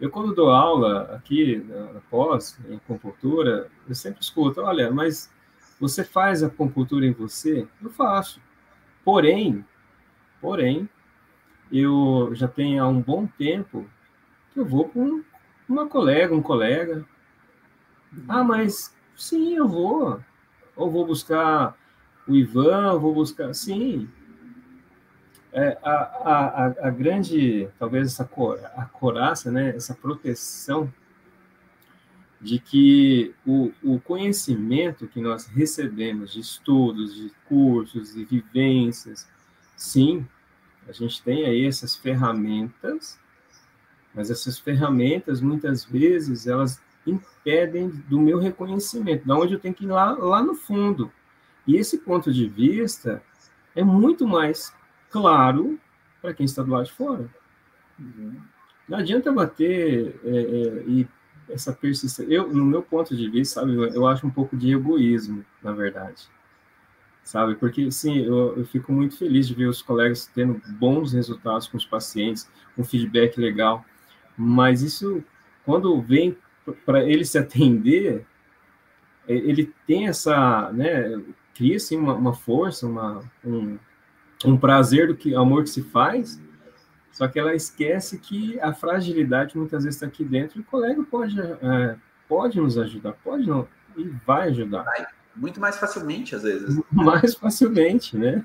Eu, quando dou aula aqui na, na pós, em acupuntura, eu sempre escuto, olha, mas você faz a acupuntura em você? Eu faço. Porém, porém, eu já tenho há um bom tempo que eu vou com uma colega, um colega, ah, mas sim, eu vou. Ou vou buscar o Ivan, vou buscar. Sim. É, a, a, a, grande, talvez essa cor, a coraça, né, essa proteção de que o, o conhecimento que nós recebemos de estudos, de cursos, de vivências, sim, a gente tem aí essas ferramentas, mas essas ferramentas, muitas vezes, elas impedem do meu reconhecimento, da onde eu tenho que ir lá, lá no fundo. E esse ponto de vista é muito mais claro para quem está do lado de fora. Uhum. Não adianta bater é, é, e essa persistência. Eu, no meu ponto de vista, sabe, eu acho um pouco de egoísmo, na verdade. Sabe, porque sim, eu, eu fico muito feliz de ver os colegas tendo bons resultados com os pacientes, um feedback legal, mas isso, quando vem para ele se atender, é, ele tem essa, né, cria assim uma, uma força, uma, um, um prazer do que amor que se faz, só que ela esquece que a fragilidade muitas vezes está aqui dentro e o colega pode, é, pode nos ajudar, pode não, e vai ajudar. Vai. Muito mais facilmente, às vezes. Mais facilmente, né?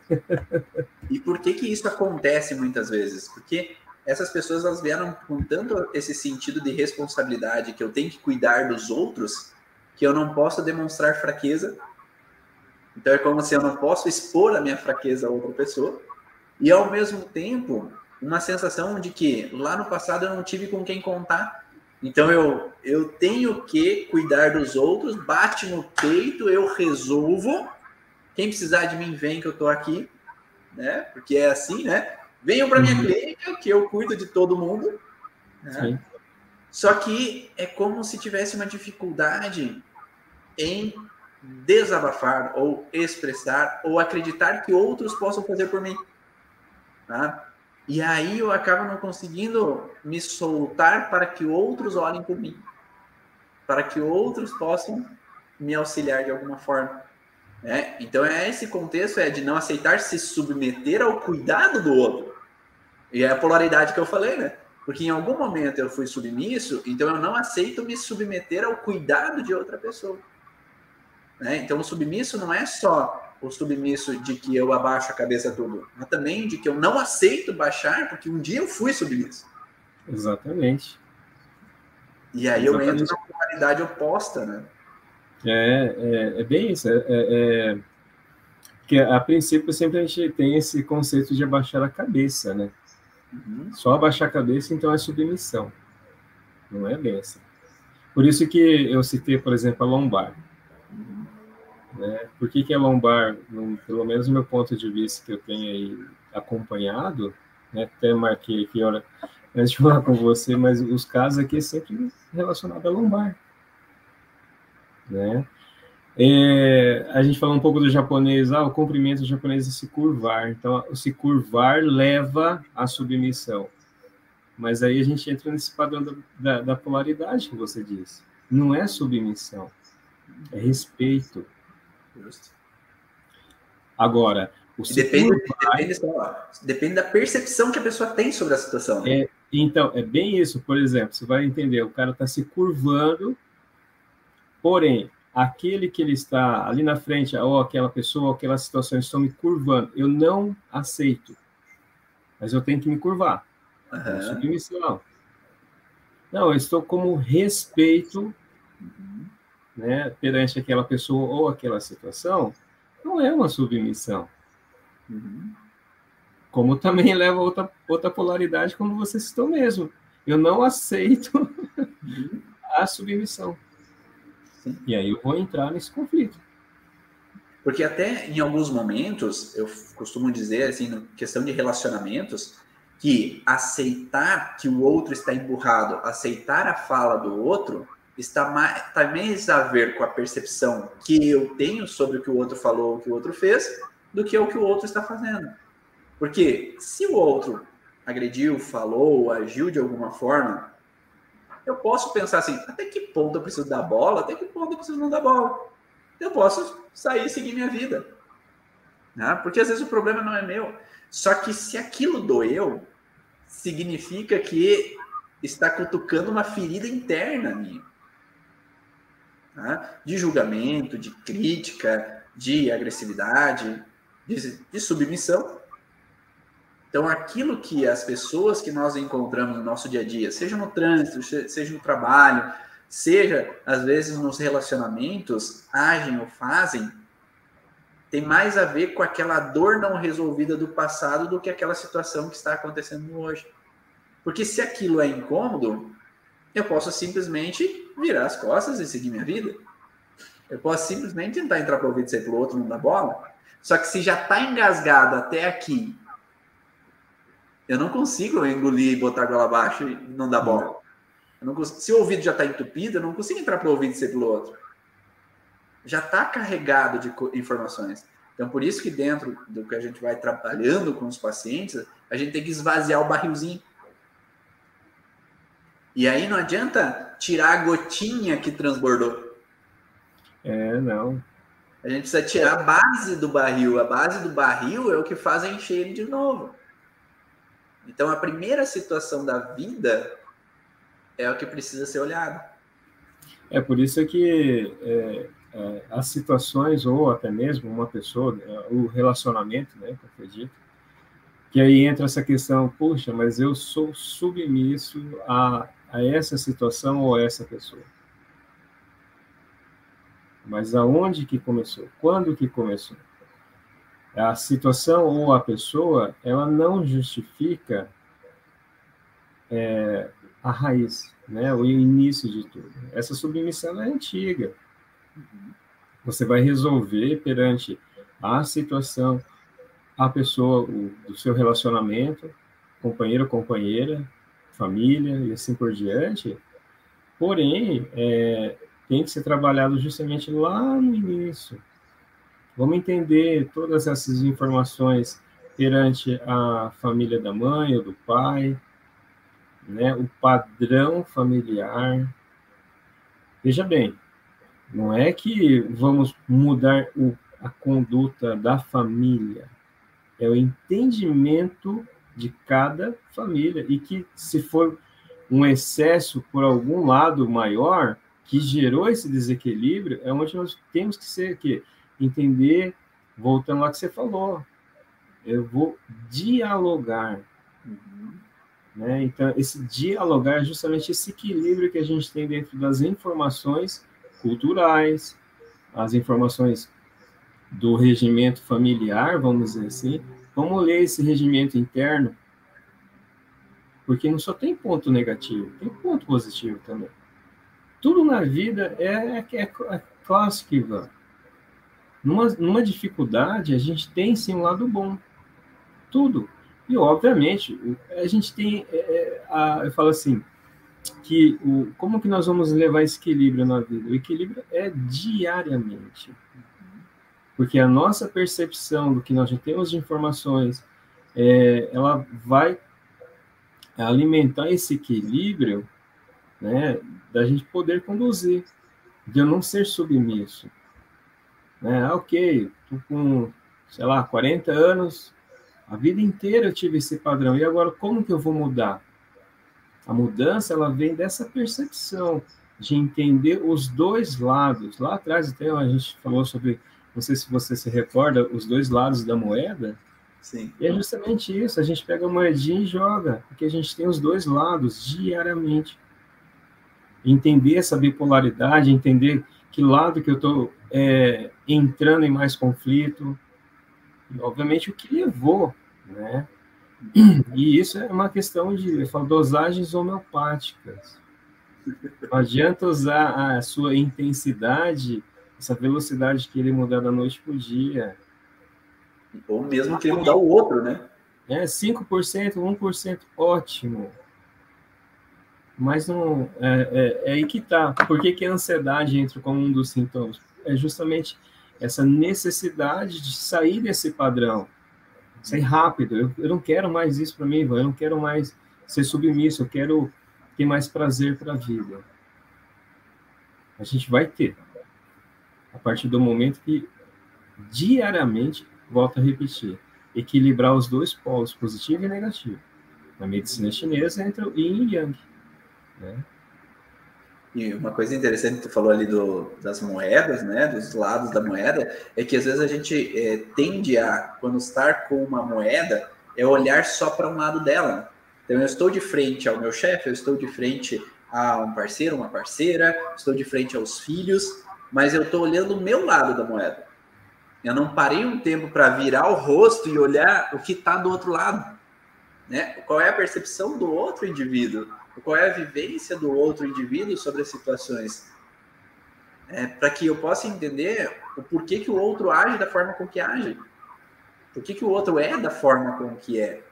e por que que isso acontece muitas vezes? Porque essas pessoas elas vieram com tanto esse sentido de responsabilidade que eu tenho que cuidar dos outros, que eu não posso demonstrar fraqueza. Então é como se eu não posso expor a minha fraqueza a outra pessoa. E ao mesmo tempo, uma sensação de que lá no passado eu não tive com quem contar. Então eu, eu tenho que cuidar dos outros, bate no peito, eu resolvo. Quem precisar de mim, vem que eu estou aqui, né? Porque é assim, né? Venham para minha uhum. clínica, que eu cuido de todo mundo. Né? Só que é como se tivesse uma dificuldade em desabafar ou expressar ou acreditar que outros possam fazer por mim. Tá? E aí eu acabo não conseguindo me soltar para que outros olhem por mim, para que outros possam me auxiliar de alguma forma. Né? Então é esse contexto é de não aceitar se submeter ao cuidado do outro. E é a polaridade que eu falei, né? Porque em algum momento eu fui submisso, então eu não aceito me submeter ao cuidado de outra pessoa. Né? Então o submisso não é só o submisso de que eu abaixo a cabeça tudo, mas também de que eu não aceito baixar, porque um dia eu fui submisso. Exatamente. E aí Exatamente. eu entro na polaridade oposta, né? É, é, é bem isso. É, é, é, que a princípio sempre a gente tem esse conceito de abaixar a cabeça, né? Uhum. Só abaixar a cabeça, então é submissão. Não é assim. Por isso que eu citei, por exemplo, a lombar. Né? Por que, que a lombar, no, pelo menos no meu ponto de vista que eu tenho aí acompanhado, né? até marquei aqui, hora, antes de falar com você, mas os casos aqui é sempre relacionados à lombar. Né? É, a gente falou um pouco do japonês, ah, o comprimento japonês é se curvar. Então, o se curvar leva à submissão. Mas aí a gente entra nesse padrão da, da, da polaridade que você disse. Não é submissão, é respeito. Agora, depende, depende, depende, da percepção que a pessoa tem sobre a situação. Né? É, então, é bem isso. Por exemplo, você vai entender, o cara está se curvando, porém, aquele que ele está ali na frente, ou aquela pessoa, ou aquela situação, estão me curvando, eu não aceito. Mas eu tenho que me curvar. Uhum. Submissão. Não, eu estou como respeito uhum né, perante aquela pessoa ou aquela situação, não é uma submissão. Uhum. Como também leva outra, outra polaridade, como você citou mesmo. Eu não aceito uhum. a submissão. Sim. E aí eu vou entrar nesse conflito. Porque até em alguns momentos, eu costumo dizer, assim, questão de relacionamentos, que aceitar que o outro está empurrado, aceitar a fala do outro, está mais, está mais a ver com a percepção que eu tenho sobre o que o outro falou, o que o outro fez, do que o que o outro está fazendo. Porque se o outro agrediu, falou, agiu de alguma forma, eu posso pensar assim, até que ponto eu preciso dar bola, até que ponto eu preciso não dar bola. Eu posso sair e seguir minha vida. Né? Porque às vezes o problema não é meu. Só que se aquilo doeu, significa que está cutucando uma ferida interna minha né? de julgamento, de crítica, de agressividade, de, de submissão. Então, aquilo que as pessoas que nós encontramos no nosso dia a dia, seja no trânsito, seja no trabalho, seja às vezes nos relacionamentos, agem ou fazem, tem mais a ver com aquela dor não resolvida do passado do que aquela situação que está acontecendo hoje. Porque se aquilo é incômodo, eu posso simplesmente virar as costas e seguir minha vida. Eu posso simplesmente tentar entrar para o ouvido e sair para o outro, não dá bola. Só que se já está engasgado até aqui, eu não consigo engolir e botar a goela abaixo e não dar bola. Consigo, se o ouvido já está entupido, eu não consigo entrar para o ouvido e sair para o outro. Já está carregado de informações. Então, por isso que dentro do que a gente vai trabalhando com os pacientes, a gente tem que esvaziar o barrilzinho. E aí não adianta tirar a gotinha que transbordou. É, não. A gente precisa tirar a base do barril. A base do barril é o que faz encher ele de novo. Então a primeira situação da vida é o que precisa ser olhado. É por isso que é, é, as situações, ou até mesmo uma pessoa, é, o relacionamento, né, que eu acredito, que aí entra essa questão, puxa, mas eu sou submisso a a essa situação ou a essa pessoa. Mas aonde que começou? Quando que começou? A situação ou a pessoa, ela não justifica é, a raiz, né? o início de tudo. Essa submissão é antiga. Você vai resolver perante a situação, a pessoa, o, do seu relacionamento, companheiro, companheira, família e assim por diante. Porém, é, tem que ser trabalhado justamente lá no início. Vamos entender todas essas informações perante a família da mãe ou do pai, né, o padrão familiar. Veja bem, não é que vamos mudar o, a conduta da família, é o entendimento de cada família e que se for um excesso por algum lado maior que gerou esse desequilíbrio, é onde nós temos que ser que entender, voltando lá que você falou, eu vou dialogar. Uhum. Né? Então, esse dialogar é justamente esse equilíbrio que a gente tem dentro das informações culturais, as informações do regimento familiar, vamos dizer assim. Vamos ler esse regimento interno, porque não só tem ponto negativo, tem ponto positivo também. Tudo na vida é, é, é, é clássico, Ivan. Numa, numa dificuldade, a gente tem sim um lado bom. Tudo. E, obviamente, a gente tem. É, é, a, eu falo assim, que o, como que nós vamos levar esse equilíbrio na vida? O equilíbrio é diariamente. Porque a nossa percepção do que nós já temos de informações, é, ela vai alimentar esse equilíbrio né, da gente poder conduzir, de eu não ser submisso. Né? Ah, ok, tô com, sei lá, 40 anos, a vida inteira eu tive esse padrão, e agora como que eu vou mudar? A mudança, ela vem dessa percepção de entender os dois lados. Lá atrás, até a gente falou sobre, não sei se você se recorda, os dois lados da moeda, Sim. E é justamente isso, a gente pega a moedinha e joga, porque a gente tem os dois lados diariamente. Entender essa bipolaridade, entender que lado que eu estou é, entrando em mais conflito, e, obviamente o que levou, né? E isso é uma questão de eu falo, dosagens homeopáticas. Não adianta usar a sua intensidade, essa velocidade que ele mudar da noite para o dia ou mesmo querer mudar o outro, né? É, 5%, 1%, ótimo. Mas não. É, é, é aí que tá. Por que, que a ansiedade entra como um dos sintomas? É justamente essa necessidade de sair desse padrão. Sair rápido. Eu, eu não quero mais isso para mim, eu não quero mais ser submisso, eu quero ter mais prazer para a vida. A gente vai ter. A partir do momento que diariamente volto a repetir, equilibrar os dois polos, positivo e negativo. Na medicina chinesa entra o yin e yang. Né? E uma coisa interessante que tu falou ali do, das moedas, né, dos lados da moeda, é que às vezes a gente é, tende a, quando estar com uma moeda, é olhar só para um lado dela. Então, eu estou de frente ao meu chefe, eu estou de frente a um parceiro, uma parceira, estou de frente aos filhos, mas eu estou olhando o meu lado da moeda. Eu não parei um tempo para virar o rosto e olhar o que está do outro lado. Né? Qual é a percepção do outro indivíduo? Qual é a vivência do outro indivíduo sobre as situações? É, para que eu possa entender o porquê que o outro age da forma com que age. Por que, o outro é da forma com que é.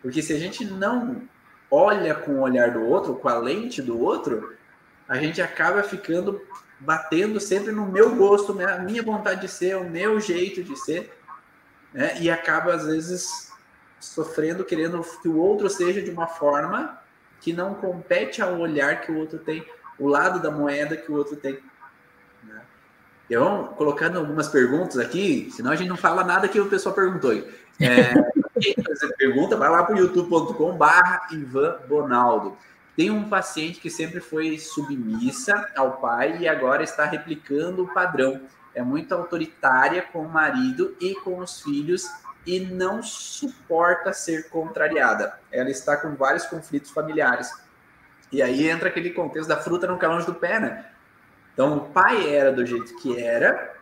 Porque se a gente não olha com o olhar do outro, com a lente do outro, a gente acaba ficando batendo sempre no meu gosto, né? a minha vontade de ser, o meu jeito de ser, né? e acaba às vezes sofrendo, querendo que o outro seja de uma forma que não compete ao olhar que o outro tem, o lado da moeda que o outro tem. Né? Eu colocando algumas perguntas aqui, senão a gente não fala nada que o pessoal perguntou. É, quem fazer pergunta, vai lá para o youtube.com/barra Ivan Bonaldo. Tem um paciente que sempre foi submissa ao pai e agora está replicando o padrão. É muito autoritária com o marido e com os filhos e não suporta ser contrariada. Ela está com vários conflitos familiares. E aí entra aquele contexto da fruta não cai longe do pé, né? Então, o pai era do jeito que era,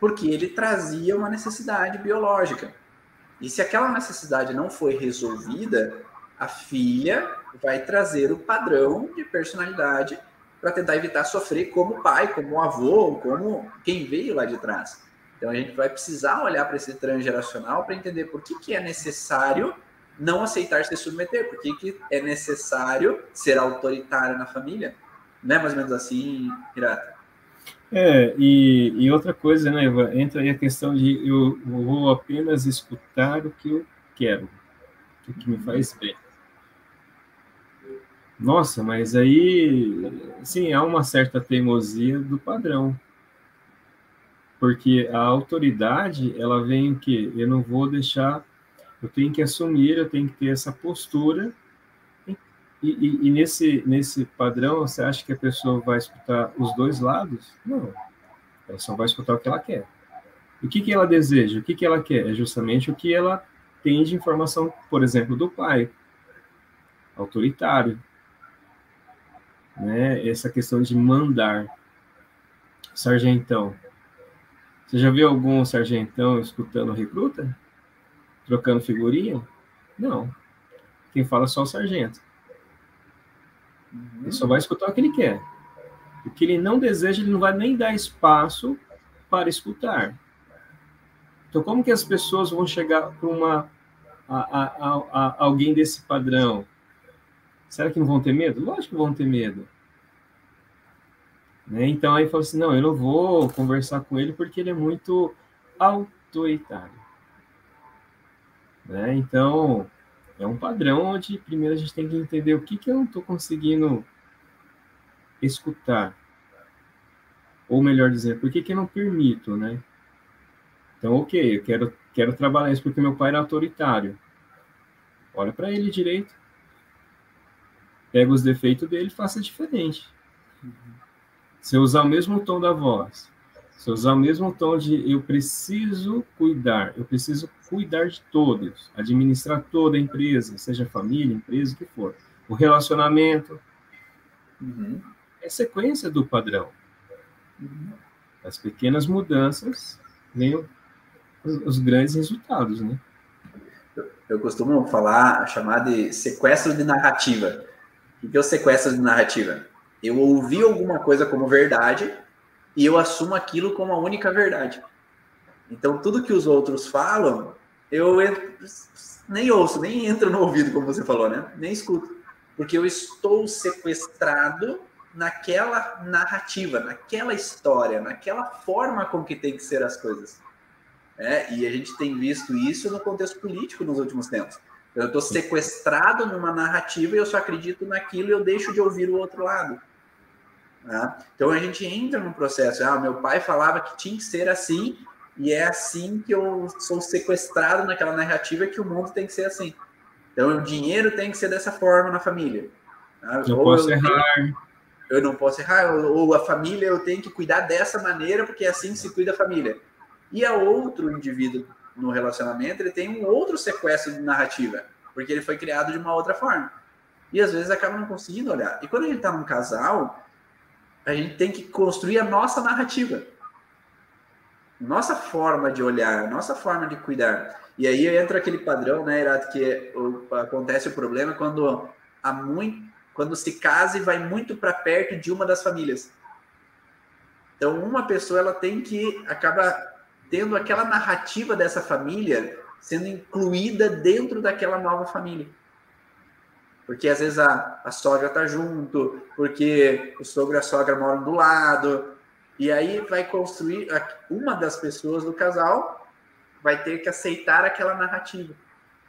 porque ele trazia uma necessidade biológica. E se aquela necessidade não foi resolvida, a filha vai trazer o padrão de personalidade para tentar evitar sofrer como pai, como avô, como quem veio lá de trás. Então a gente vai precisar olhar para esse transgeracional para entender por que, que é necessário não aceitar se submeter, por que, que é necessário ser autoritário na família. Não é mais ou menos assim, Pirata? É, e, e outra coisa, né, Eva, entra aí a questão de eu, vou apenas escutar o que eu quero, o que me faz bem. Nossa, mas aí, sim, há uma certa teimosia do padrão. Porque a autoridade, ela vem o quê? Eu não vou deixar, eu tenho que assumir, eu tenho que ter essa postura. E, e, e nesse, nesse padrão, você acha que a pessoa vai escutar os dois lados? Não. Ela só vai escutar o que ela quer. O que, que ela deseja? O que, que ela quer? É justamente o que ela tem de informação, por exemplo, do pai, autoritário, né? Essa questão de mandar. Sargentão. Você já viu algum sargentão escutando recruta? Trocando figurinha? Não. Quem fala é só o sargento. Ele só vai escutar o que ele quer. O que ele não deseja, ele não vai nem dar espaço para escutar. Então, como que as pessoas vão chegar para uma a, a, a, alguém desse padrão? Será que não vão ter medo? Lógico que vão ter medo. Né? Então aí falou assim, não, eu não vou conversar com ele porque ele é muito autoritário. Né? Então, é um padrão onde primeiro a gente tem que entender o que, que eu não estou conseguindo escutar. Ou melhor dizer, por que, que eu não permito, né? Então, ok, eu quero, quero trabalhar isso porque meu pai era autoritário. Olha para ele direito pega os defeitos dele e faça diferente. Se eu usar o mesmo tom da voz, se eu usar o mesmo tom de eu preciso cuidar, eu preciso cuidar de todos, administrar toda a empresa, seja família, empresa, o que for. O relacionamento uhum. é sequência do padrão. Uhum. As pequenas mudanças vêm os, os grandes resultados, né? Eu costumo falar, chamar de sequestro de narrativa. O que é o sequestro de narrativa? Eu ouvi alguma coisa como verdade e eu assumo aquilo como a única verdade. Então, tudo que os outros falam, eu nem ouço, nem entro no ouvido, como você falou, né? Nem escuto. Porque eu estou sequestrado naquela narrativa, naquela história, naquela forma com que tem que ser as coisas. É, e a gente tem visto isso no contexto político nos últimos tempos. Eu estou sequestrado numa narrativa e eu só acredito naquilo e eu deixo de ouvir o outro lado. Né? Então a gente entra no processo. Ah, meu pai falava que tinha que ser assim e é assim que eu sou sequestrado naquela narrativa que o mundo tem que ser assim. Então o dinheiro tem que ser dessa forma na família. Né? Eu ou posso eu errar. Eu não posso errar. Ou a família eu tenho que cuidar dessa maneira porque é assim que se cuida a família. E a outro indivíduo no relacionamento, ele tem um outro sequestro de narrativa, porque ele foi criado de uma outra forma. E às vezes acaba não conseguindo olhar. E quando a gente está num casal, a gente tem que construir a nossa narrativa. Nossa forma de olhar, nossa forma de cuidar. E aí entra aquele padrão, né, Irato, que o, acontece o problema quando há muito, quando se casa e vai muito para perto de uma das famílias. Então, uma pessoa ela tem que acaba tendo aquela narrativa dessa família sendo incluída dentro daquela nova família. Porque às vezes a, a sogra tá junto, porque o sogro e a sogra moram do lado, e aí vai construir uma das pessoas do casal vai ter que aceitar aquela narrativa,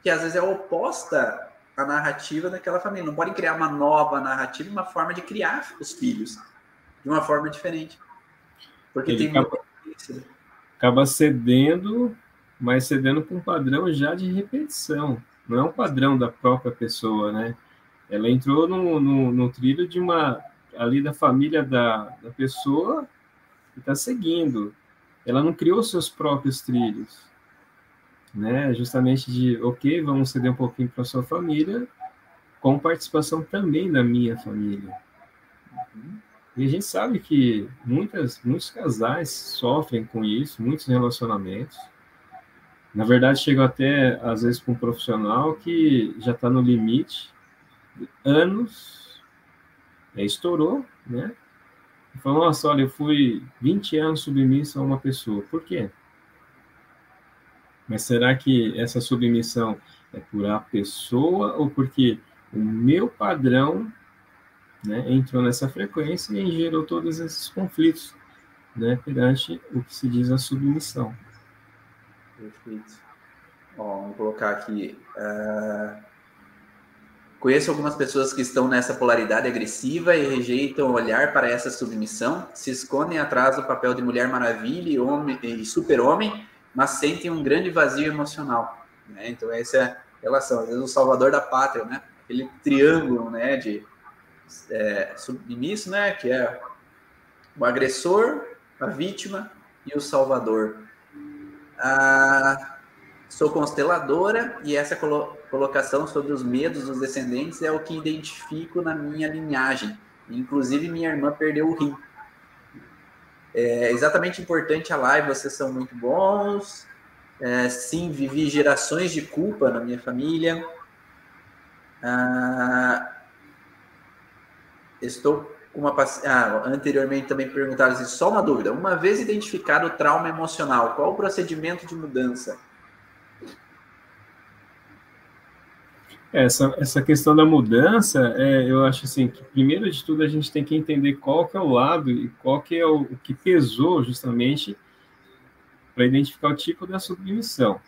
que às vezes é oposta à narrativa daquela família. Não podem criar uma nova narrativa, uma forma de criar os filhos de uma forma diferente. Porque Ele tem acaba acaba cedendo, mas cedendo com um padrão já de repetição. Não é um padrão da própria pessoa, né? Ela entrou no, no, no trilho de uma ali da família da, da pessoa e está seguindo. Ela não criou seus próprios trilhos, né? Justamente de, ok, vamos ceder um pouquinho para sua família, com participação também da minha família. E a gente sabe que muitas, muitos casais sofrem com isso, muitos relacionamentos. Na verdade, chegam até, às vezes, com um profissional que já está no limite, anos, é, estourou, né? E falou, nossa, olha, eu fui 20 anos submisso a uma pessoa. Por quê? Mas será que essa submissão é por a pessoa ou porque o meu padrão né, entrou nessa frequência e gerou todos esses conflitos né, perante o que se diz a submissão. Perfeito. Bom, vamos colocar aqui. Uh, conheço algumas pessoas que estão nessa polaridade agressiva e rejeitam olhar para essa submissão, se escondem atrás do papel de Mulher Maravilha e, homem, e super-homem, mas sentem um grande vazio emocional. Né? Então, essa é a relação. Às vezes, o salvador da pátria, né? aquele triângulo né, de é, submisso, né, que é o agressor, a vítima e o salvador. Ah, sou consteladora e essa colocação sobre os medos dos descendentes é o que identifico na minha linhagem. Inclusive, minha irmã perdeu o rim. É exatamente importante a live, vocês são muito bons. É, sim, vivi gerações de culpa na minha família. Ah, estou com uma ah, anteriormente também perguntaram assim, só uma dúvida. Uma vez identificado o trauma emocional, qual o procedimento de mudança? Essa, essa questão da mudança, é, eu acho assim, que primeiro de tudo a gente tem que entender qual que é o lado e qual que é o, o que pesou justamente para identificar o tipo da submissão.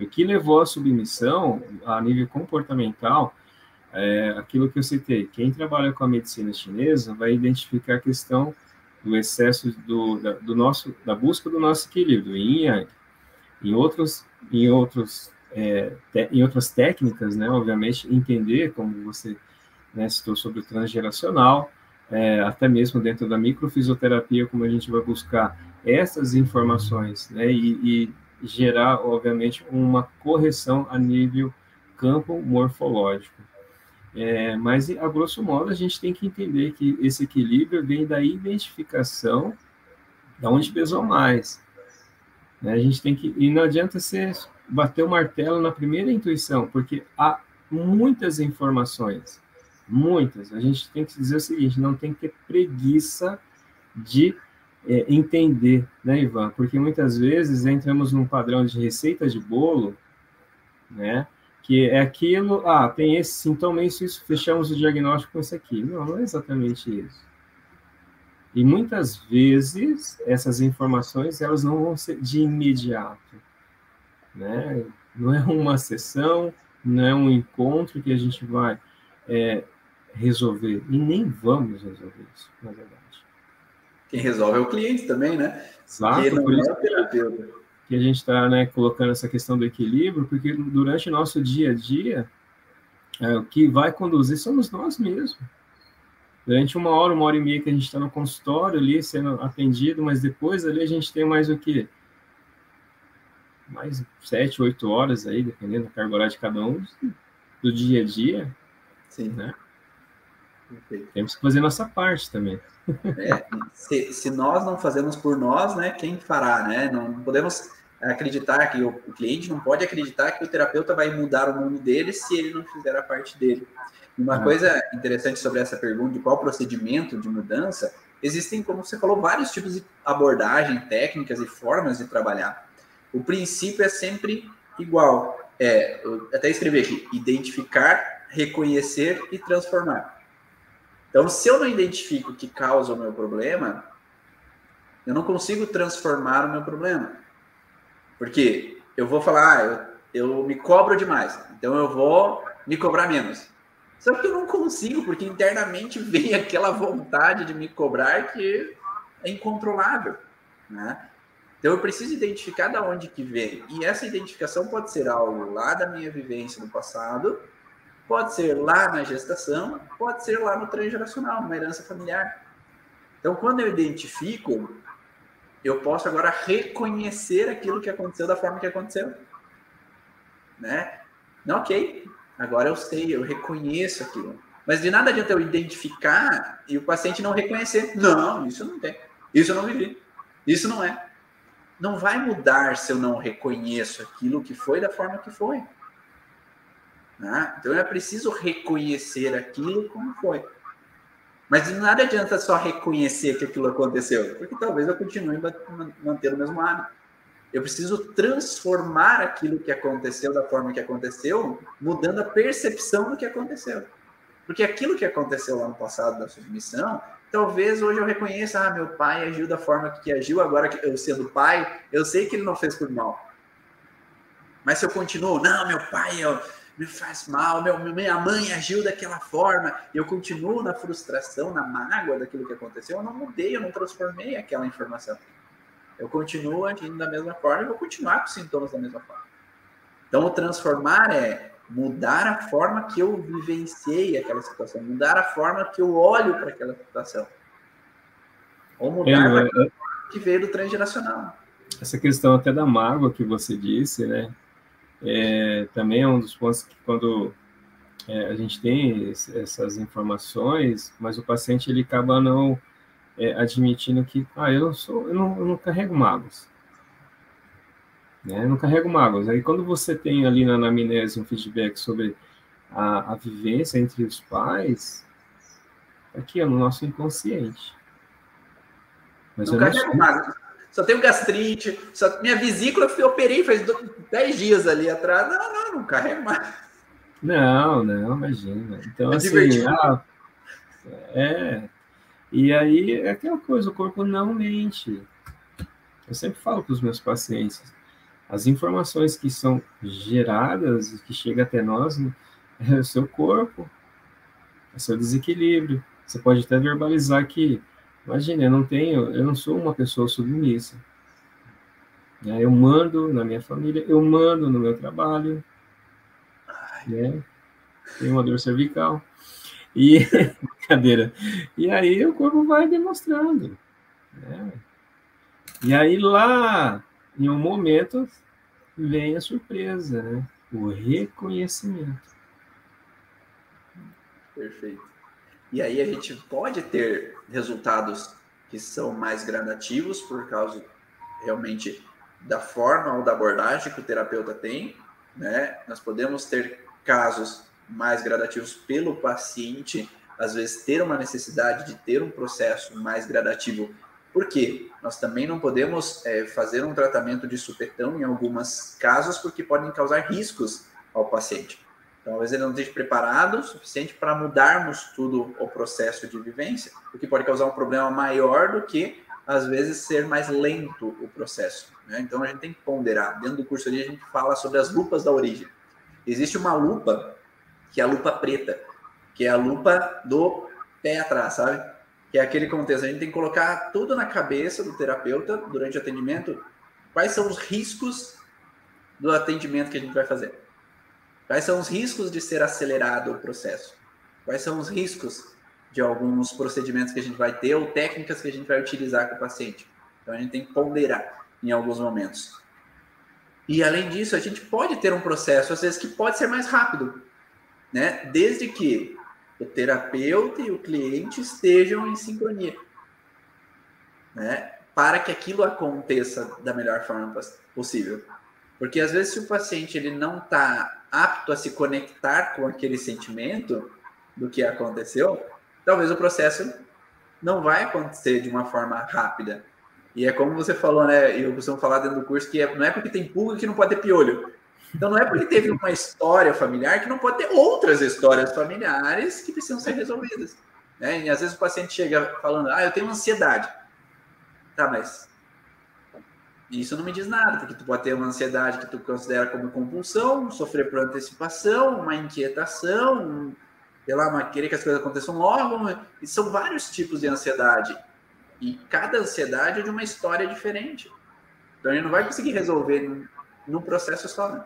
O que levou à submissão a nível comportamental é aquilo que eu citei. Quem trabalha com a medicina chinesa vai identificar a questão do excesso do, da, do nosso, da busca do nosso equilíbrio, em yang. Em outros, em outros, é, em outras técnicas, né, obviamente, entender, como você né, citou sobre o transgeracional, é, até mesmo dentro da microfisioterapia, como a gente vai buscar essas informações, né, e, e gerar, obviamente, uma correção a nível campo morfológico. É, mas, a grosso modo, a gente tem que entender que esse equilíbrio vem da identificação da onde pesou mais. Né? A gente tem que. E não adianta você bater o martelo na primeira intuição, porque há muitas informações. Muitas. A gente tem que dizer o seguinte: não tem que ter preguiça de é, entender, né, Ivan? Porque muitas vezes entramos num padrão de receita de bolo, né? que é aquilo, ah, tem esse sintoma, isso, isso, fechamos o diagnóstico com isso aqui. Não, não é exatamente isso. E muitas vezes essas informações elas não vão ser de imediato, né? Não é uma sessão, não é um encontro que a gente vai é, resolver e nem vamos resolver isso, na verdade. Quem resolve é o cliente também, né? Exato. Quem não é o terapeuta que a gente está né, colocando essa questão do equilíbrio, porque durante o nosso dia a dia, é, o que vai conduzir somos nós mesmos. Durante uma hora, uma hora e meia que a gente está no consultório ali sendo atendido, mas depois ali a gente tem mais o quê? Mais sete, oito horas aí, dependendo da carga horária de cada um, do dia a dia. Sim. Né? Temos que fazer nossa parte também. É, se, se, nós não fazemos por nós, né, quem fará, né? Não podemos acreditar que o, o, cliente não pode acreditar que o terapeuta vai mudar o mundo dele se ele não fizer a parte dele. Uma uhum. coisa interessante sobre essa pergunta de qual procedimento de mudança, existem, como você falou, vários tipos de abordagem, técnicas e formas de trabalhar. O princípio é sempre igual. É, até escrever aqui, identificar, reconhecer e transformar. Então, se eu não identifico o que causa o meu problema, eu não consigo transformar o meu problema. Porque eu vou falar, ah, eu, eu me cobro demais, então eu vou me cobrar menos. Só que eu não consigo, porque internamente vem aquela vontade de me cobrar que é incontrolável, né? Então eu preciso identificar da onde que vem. E essa identificação pode ser algo lá da minha vivência no passado, pode ser lá na gestação, pode ser lá no transgeracional, numa herança familiar. Então quando eu identifico, eu posso agora reconhecer aquilo que aconteceu da forma que aconteceu. Né? Não, ok, agora eu sei, eu reconheço aquilo. Mas de nada adianta eu identificar e o paciente não reconhecer. Não, isso não tem. Isso eu não vivi. Isso não é. Não vai mudar se eu não reconheço aquilo que foi da forma que foi. Né? Então é preciso reconhecer aquilo como foi. Mas nada adianta só reconhecer que aquilo aconteceu, porque talvez eu continue mantendo o mesmo hábito. Eu preciso transformar aquilo que aconteceu da forma que aconteceu, mudando a percepção do que aconteceu. Porque aquilo que aconteceu lá no passado da submissão, talvez hoje eu reconheça, ah, meu pai agiu da forma que agiu, agora que eu sendo pai, eu sei que ele não fez por mal. Mas se eu continuo, não, meu pai eu, me faz mal, meu, minha mãe agiu daquela forma, eu continuo na frustração, na mágoa daquilo que aconteceu, eu não mudei, eu não transformei aquela informação. Eu continuo agindo da mesma forma e vou continuar com os sintomas da mesma forma. Então, transformar é mudar a forma que eu vivenciei aquela situação, mudar a forma que eu olho para aquela situação. Ou mudar é, a forma é, que veio do transgeracional. Essa questão até da mágoa que você disse, né? É, também é um dos pontos que quando é, a gente tem essas informações, mas o paciente ele acaba não é, admitindo que, ah, eu não sou, eu não, eu não carrego magos. Né? Não carrego magos. Aí quando você tem ali na anamnese um feedback sobre a, a vivência entre os pais, aqui é no nosso inconsciente. Mas não eu carrego magos. Só tenho gastrite, só... minha vesícula eu operei faz 10 dias ali atrás. Não, não, não carrego mais. Não, não, imagina. Então, é assim, ah, é, e aí é aquela coisa, o corpo não mente. Eu sempre falo para os meus pacientes, as informações que são geradas, que chegam até nós, né, é o seu corpo, é o seu desequilíbrio. Você pode até verbalizar que, imagine, eu não tenho, eu não sou uma pessoa submissa. Né? Eu mando na minha família, eu mando no meu trabalho, né? Tenho uma dor cervical. E brincadeira. E aí o corpo vai demonstrando. Né? E aí lá, em um momento, vem a surpresa, né? O reconhecimento. Perfeito. E aí a gente pode ter resultados que são mais gradativos por causa realmente da forma ou da abordagem que o terapeuta tem, né? Nós podemos ter casos mais gradativos pelo paciente, às vezes ter uma necessidade de ter um processo mais gradativo. Por quê? Nós também não podemos é, fazer um tratamento de supetão em alguns casos, porque podem causar riscos ao paciente. Então, às vezes ele não esteja preparado o suficiente para mudarmos tudo o processo de vivência, o que pode causar um problema maior do que, às vezes, ser mais lento o processo. Né? Então, a gente tem que ponderar. Dentro do curso ali, a gente fala sobre as lupas da origem. Existe uma lupa que é a lupa preta, que é a lupa do pé atrás, sabe? Que é aquele contexto. A gente tem que colocar tudo na cabeça do terapeuta durante o atendimento. Quais são os riscos do atendimento que a gente vai fazer? Quais são os riscos de ser acelerado o processo? Quais são os riscos de alguns procedimentos que a gente vai ter ou técnicas que a gente vai utilizar com o paciente? Então a gente tem que ponderar em alguns momentos. E além disso, a gente pode ter um processo, às vezes, que pode ser mais rápido né? Desde que o terapeuta e o cliente estejam em sincronia, né? Para que aquilo aconteça da melhor forma possível. Porque às vezes se o paciente ele não está apto a se conectar com aquele sentimento do que aconteceu, talvez o processo não vai acontecer de uma forma rápida. E é como você falou, né? Eu costumo falar dentro do curso que é, não é porque tem pulga que não pode ter piolho. Então não é porque teve uma história familiar que não pode ter outras histórias familiares que precisam ser resolvidas. Né? E às vezes o paciente chega falando, ah, eu tenho ansiedade. Tá, mas isso não me diz nada, porque tu pode ter uma ansiedade que tu considera como compulsão, sofrer por antecipação, uma inquietação, um, sei lá, uma, querer que as coisas aconteçam logo. E são vários tipos de ansiedade. E cada ansiedade é de uma história diferente. Então gente não vai conseguir resolver num processo só, né?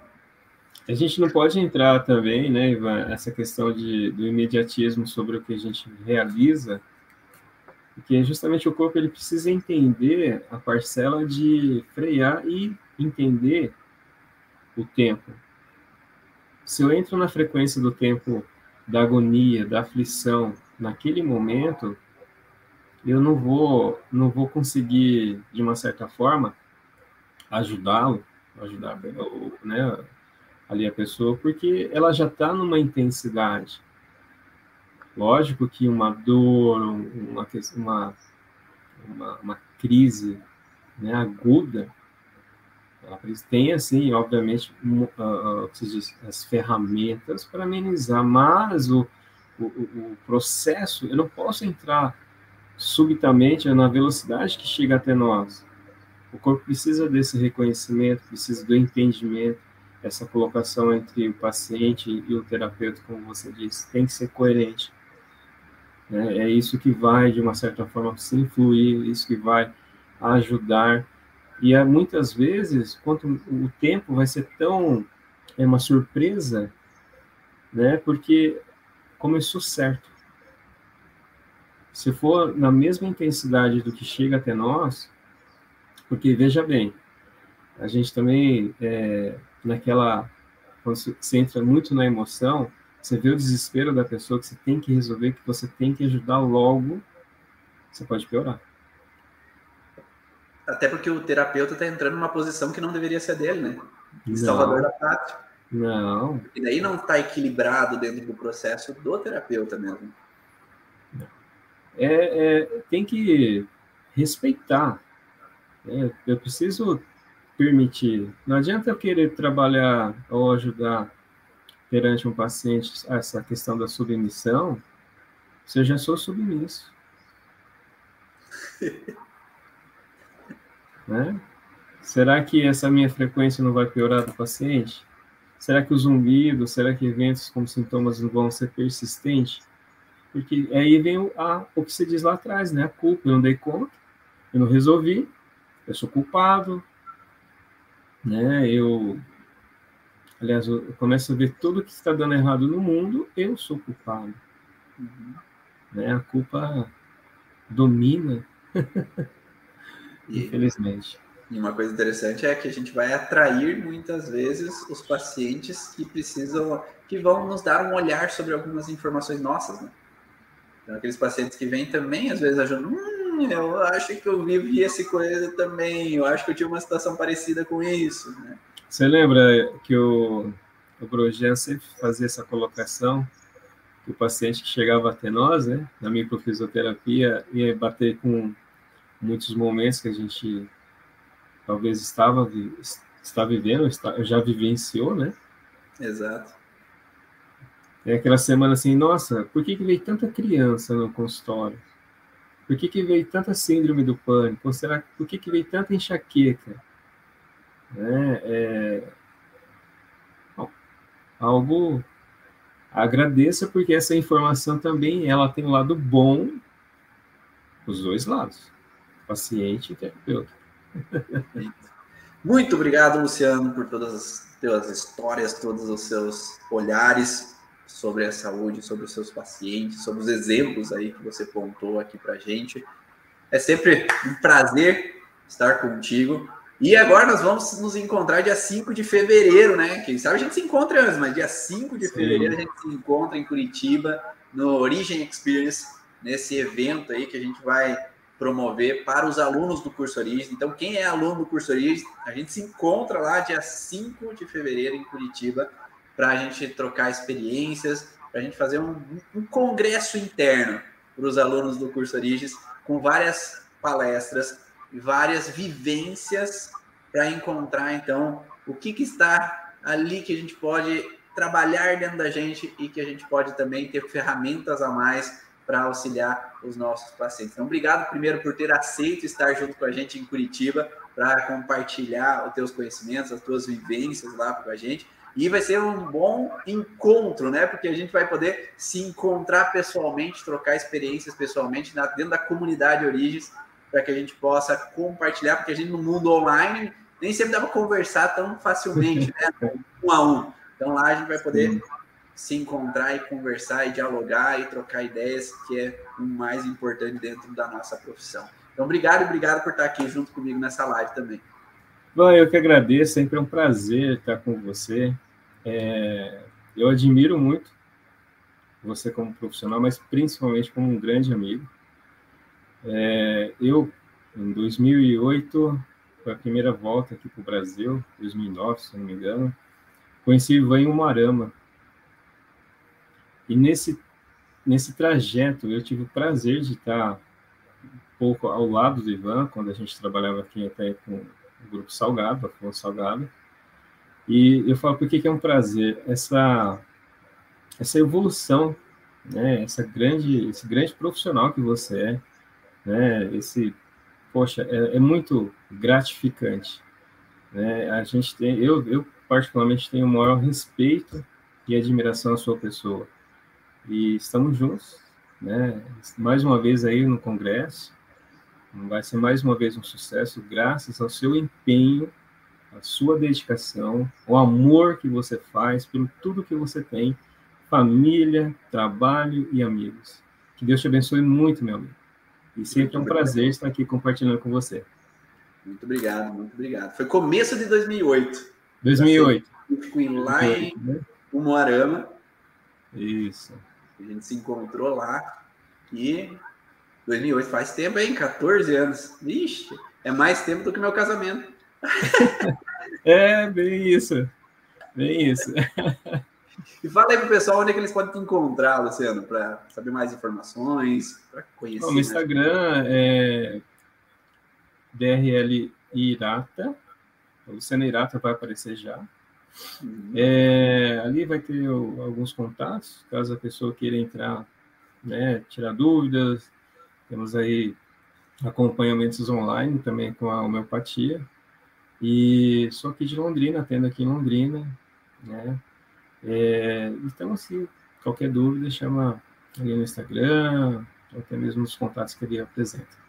A gente não pode entrar também, né, Ivan, essa questão de, do imediatismo sobre o que a gente realiza, porque justamente o corpo ele precisa entender a parcela de frear e entender o tempo. Se eu entro na frequência do tempo da agonia, da aflição, naquele momento, eu não vou, não vou conseguir, de uma certa forma, ajudá-lo, ajudar né, ali a pessoa, porque ela já está numa intensidade. Lógico que uma dor, uma, uma, uma, uma crise né, aguda, ela tem, assim, obviamente, uh, uh, as ferramentas para amenizar, mas o, o, o processo, eu não posso entrar subitamente na velocidade que chega até nós. O corpo precisa desse reconhecimento, precisa do entendimento, essa colocação entre o paciente e o terapeuta, como você disse, tem que ser coerente. Né? É isso que vai, de uma certa forma, se influir, isso que vai ajudar. E é, muitas vezes, quanto o tempo vai ser tão é uma surpresa, né? Porque começou certo. Se for na mesma intensidade do que chega até nós, porque veja bem, a gente também é, naquela quando você entra muito na emoção, você vê o desespero da pessoa que você tem que resolver, que você tem que ajudar logo, você pode piorar. Até porque o terapeuta está entrando numa posição que não deveria ser dele, né? Não. Salvador da pátria. Não. E daí não está equilibrado dentro do processo do terapeuta mesmo. É, é tem que respeitar. É, eu preciso permitir. Não adianta eu querer trabalhar ou ajudar perante um paciente essa questão da submissão se eu já sou submisso. né? Será que essa minha frequência não vai piorar do paciente? Será que o zumbido, será que eventos como sintomas não vão ser persistentes? Porque aí vem o, a, o que você diz lá atrás, né? A culpa, eu não dei conta, eu não resolvi, eu sou culpado, né? Eu, aliás, eu começo a ver tudo que está dando errado no mundo, eu sou culpado. Uhum. Né? A culpa domina, infelizmente. E uma coisa interessante é que a gente vai atrair muitas vezes os pacientes que precisam, que vão nos dar um olhar sobre algumas informações nossas, né? Então, aqueles pacientes que vêm também, às vezes, ajudam, hum, eu acho que eu vivi essa coisa também, eu acho que eu tive uma situação parecida com isso, né? Você lembra que o, o Brojan sempre fazia essa colocação, que o paciente que chegava até nós, né, na microfisioterapia, ia bater com muitos momentos que a gente talvez estava está vivendo, está, já vivenciou, né? Exato. É aquela semana assim, nossa, por que, que veio tanta criança no consultório? Por que, que veio tanta síndrome do pânico? Ou será, por que, que veio tanta enxaqueca? Né? É, algo agradeça porque essa informação também ela tem um lado bom os dois lados paciente e terapeuta Muito obrigado, Luciano, por todas as suas histórias, todos os seus olhares sobre a saúde, sobre os seus pacientes, sobre os exemplos aí que você pontou aqui para gente. É sempre um prazer estar contigo. E agora nós vamos nos encontrar dia 5 de fevereiro, né? Quem sabe a gente se encontra antes, mas dia 5 de Sim. fevereiro a gente se encontra em Curitiba, no Origin Experience, nesse evento aí que a gente vai promover para os alunos do curso Origem. Então, quem é aluno do curso Origem, a gente se encontra lá dia 5 de fevereiro em Curitiba para a gente trocar experiências, para a gente fazer um, um, congresso interno para os alunos do curso Origens, com várias palestras e várias vivências para encontrar, então, o que, que está ali que a gente pode trabalhar dentro da gente e que a gente pode também ter ferramentas a mais para auxiliar os nossos pacientes. Então, obrigado primeiro por ter aceito estar junto com a gente em Curitiba para compartilhar os teus conhecimentos, as tuas vivências lá com a gente. E vai ser um bom encontro, né? Porque a gente vai poder se encontrar pessoalmente, trocar experiências pessoalmente dentro da comunidade Origens, para que a gente possa compartilhar, porque a gente no mundo online nem sempre dá para conversar tão facilmente, né? Um a um. Então lá a gente vai poder Sim se encontrar e conversar e dialogar e trocar ideias, que é o mais importante dentro da nossa profissão. Então, obrigado e obrigado por estar aqui junto comigo nessa live também. Bom, eu que agradeço, sempre é um prazer estar com você. É, eu admiro muito você como profissional, mas principalmente como um grande amigo. É, eu, em 2008, foi a primeira volta aqui para o Brasil, 2009, se não me engano, conheci Ivan em Umarama. E nesse, nesse trajeto, eu tive o prazer de estar um pouco ao lado do Ivan, quando a gente trabalhava aqui até com o Grupo Salgado, Afonso Salgado. E eu falo, por que, é um prazer? Essa, essa evolução, né? essa grande, esse grande profissional que você é, né? esse poxa, é, é muito gratificante. Né? A gente tem, eu, eu particularmente tenho o maior respeito e admiração à sua pessoa. E estamos juntos, né? Mais uma vez aí no Congresso, vai ser mais uma vez um sucesso graças ao seu empenho, a sua dedicação, o amor que você faz pelo tudo que você tem, família, trabalho e amigos. Que Deus te abençoe muito, meu amigo. E sempre é um prazer estar aqui compartilhando com você. Muito obrigado, muito obrigado. Foi começo de 2008. 2008. Eu fui lá em né? Umuarama. Isso. A gente se encontrou lá. E 2008 faz tempo, hein? 14 anos. Ixi, é mais tempo do que meu casamento. é, bem isso. Bem isso. E fala aí pro pessoal onde é que eles podem te encontrar, Luciano, para saber mais informações, para conhecer. No Instagram é DRL Irata. O Luciano Irata vai aparecer já. Uhum. É, ali vai ter o, alguns contatos, caso a pessoa queira entrar, né, tirar dúvidas. Temos aí acompanhamentos online também com a homeopatia. E sou aqui de Londrina, atendo aqui em Londrina, né? É, então, se qualquer dúvida, chama ali no Instagram, ou até mesmo nos contatos que ele apresenta.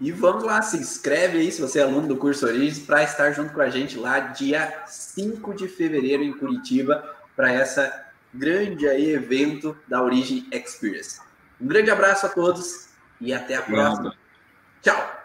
E vamos lá, se inscreve aí, se você é aluno do curso Origens, para estar junto com a gente lá dia 5 de fevereiro em Curitiba, para essa grande aí evento da Origem Experience. Um grande abraço a todos e até a próxima. Tchau!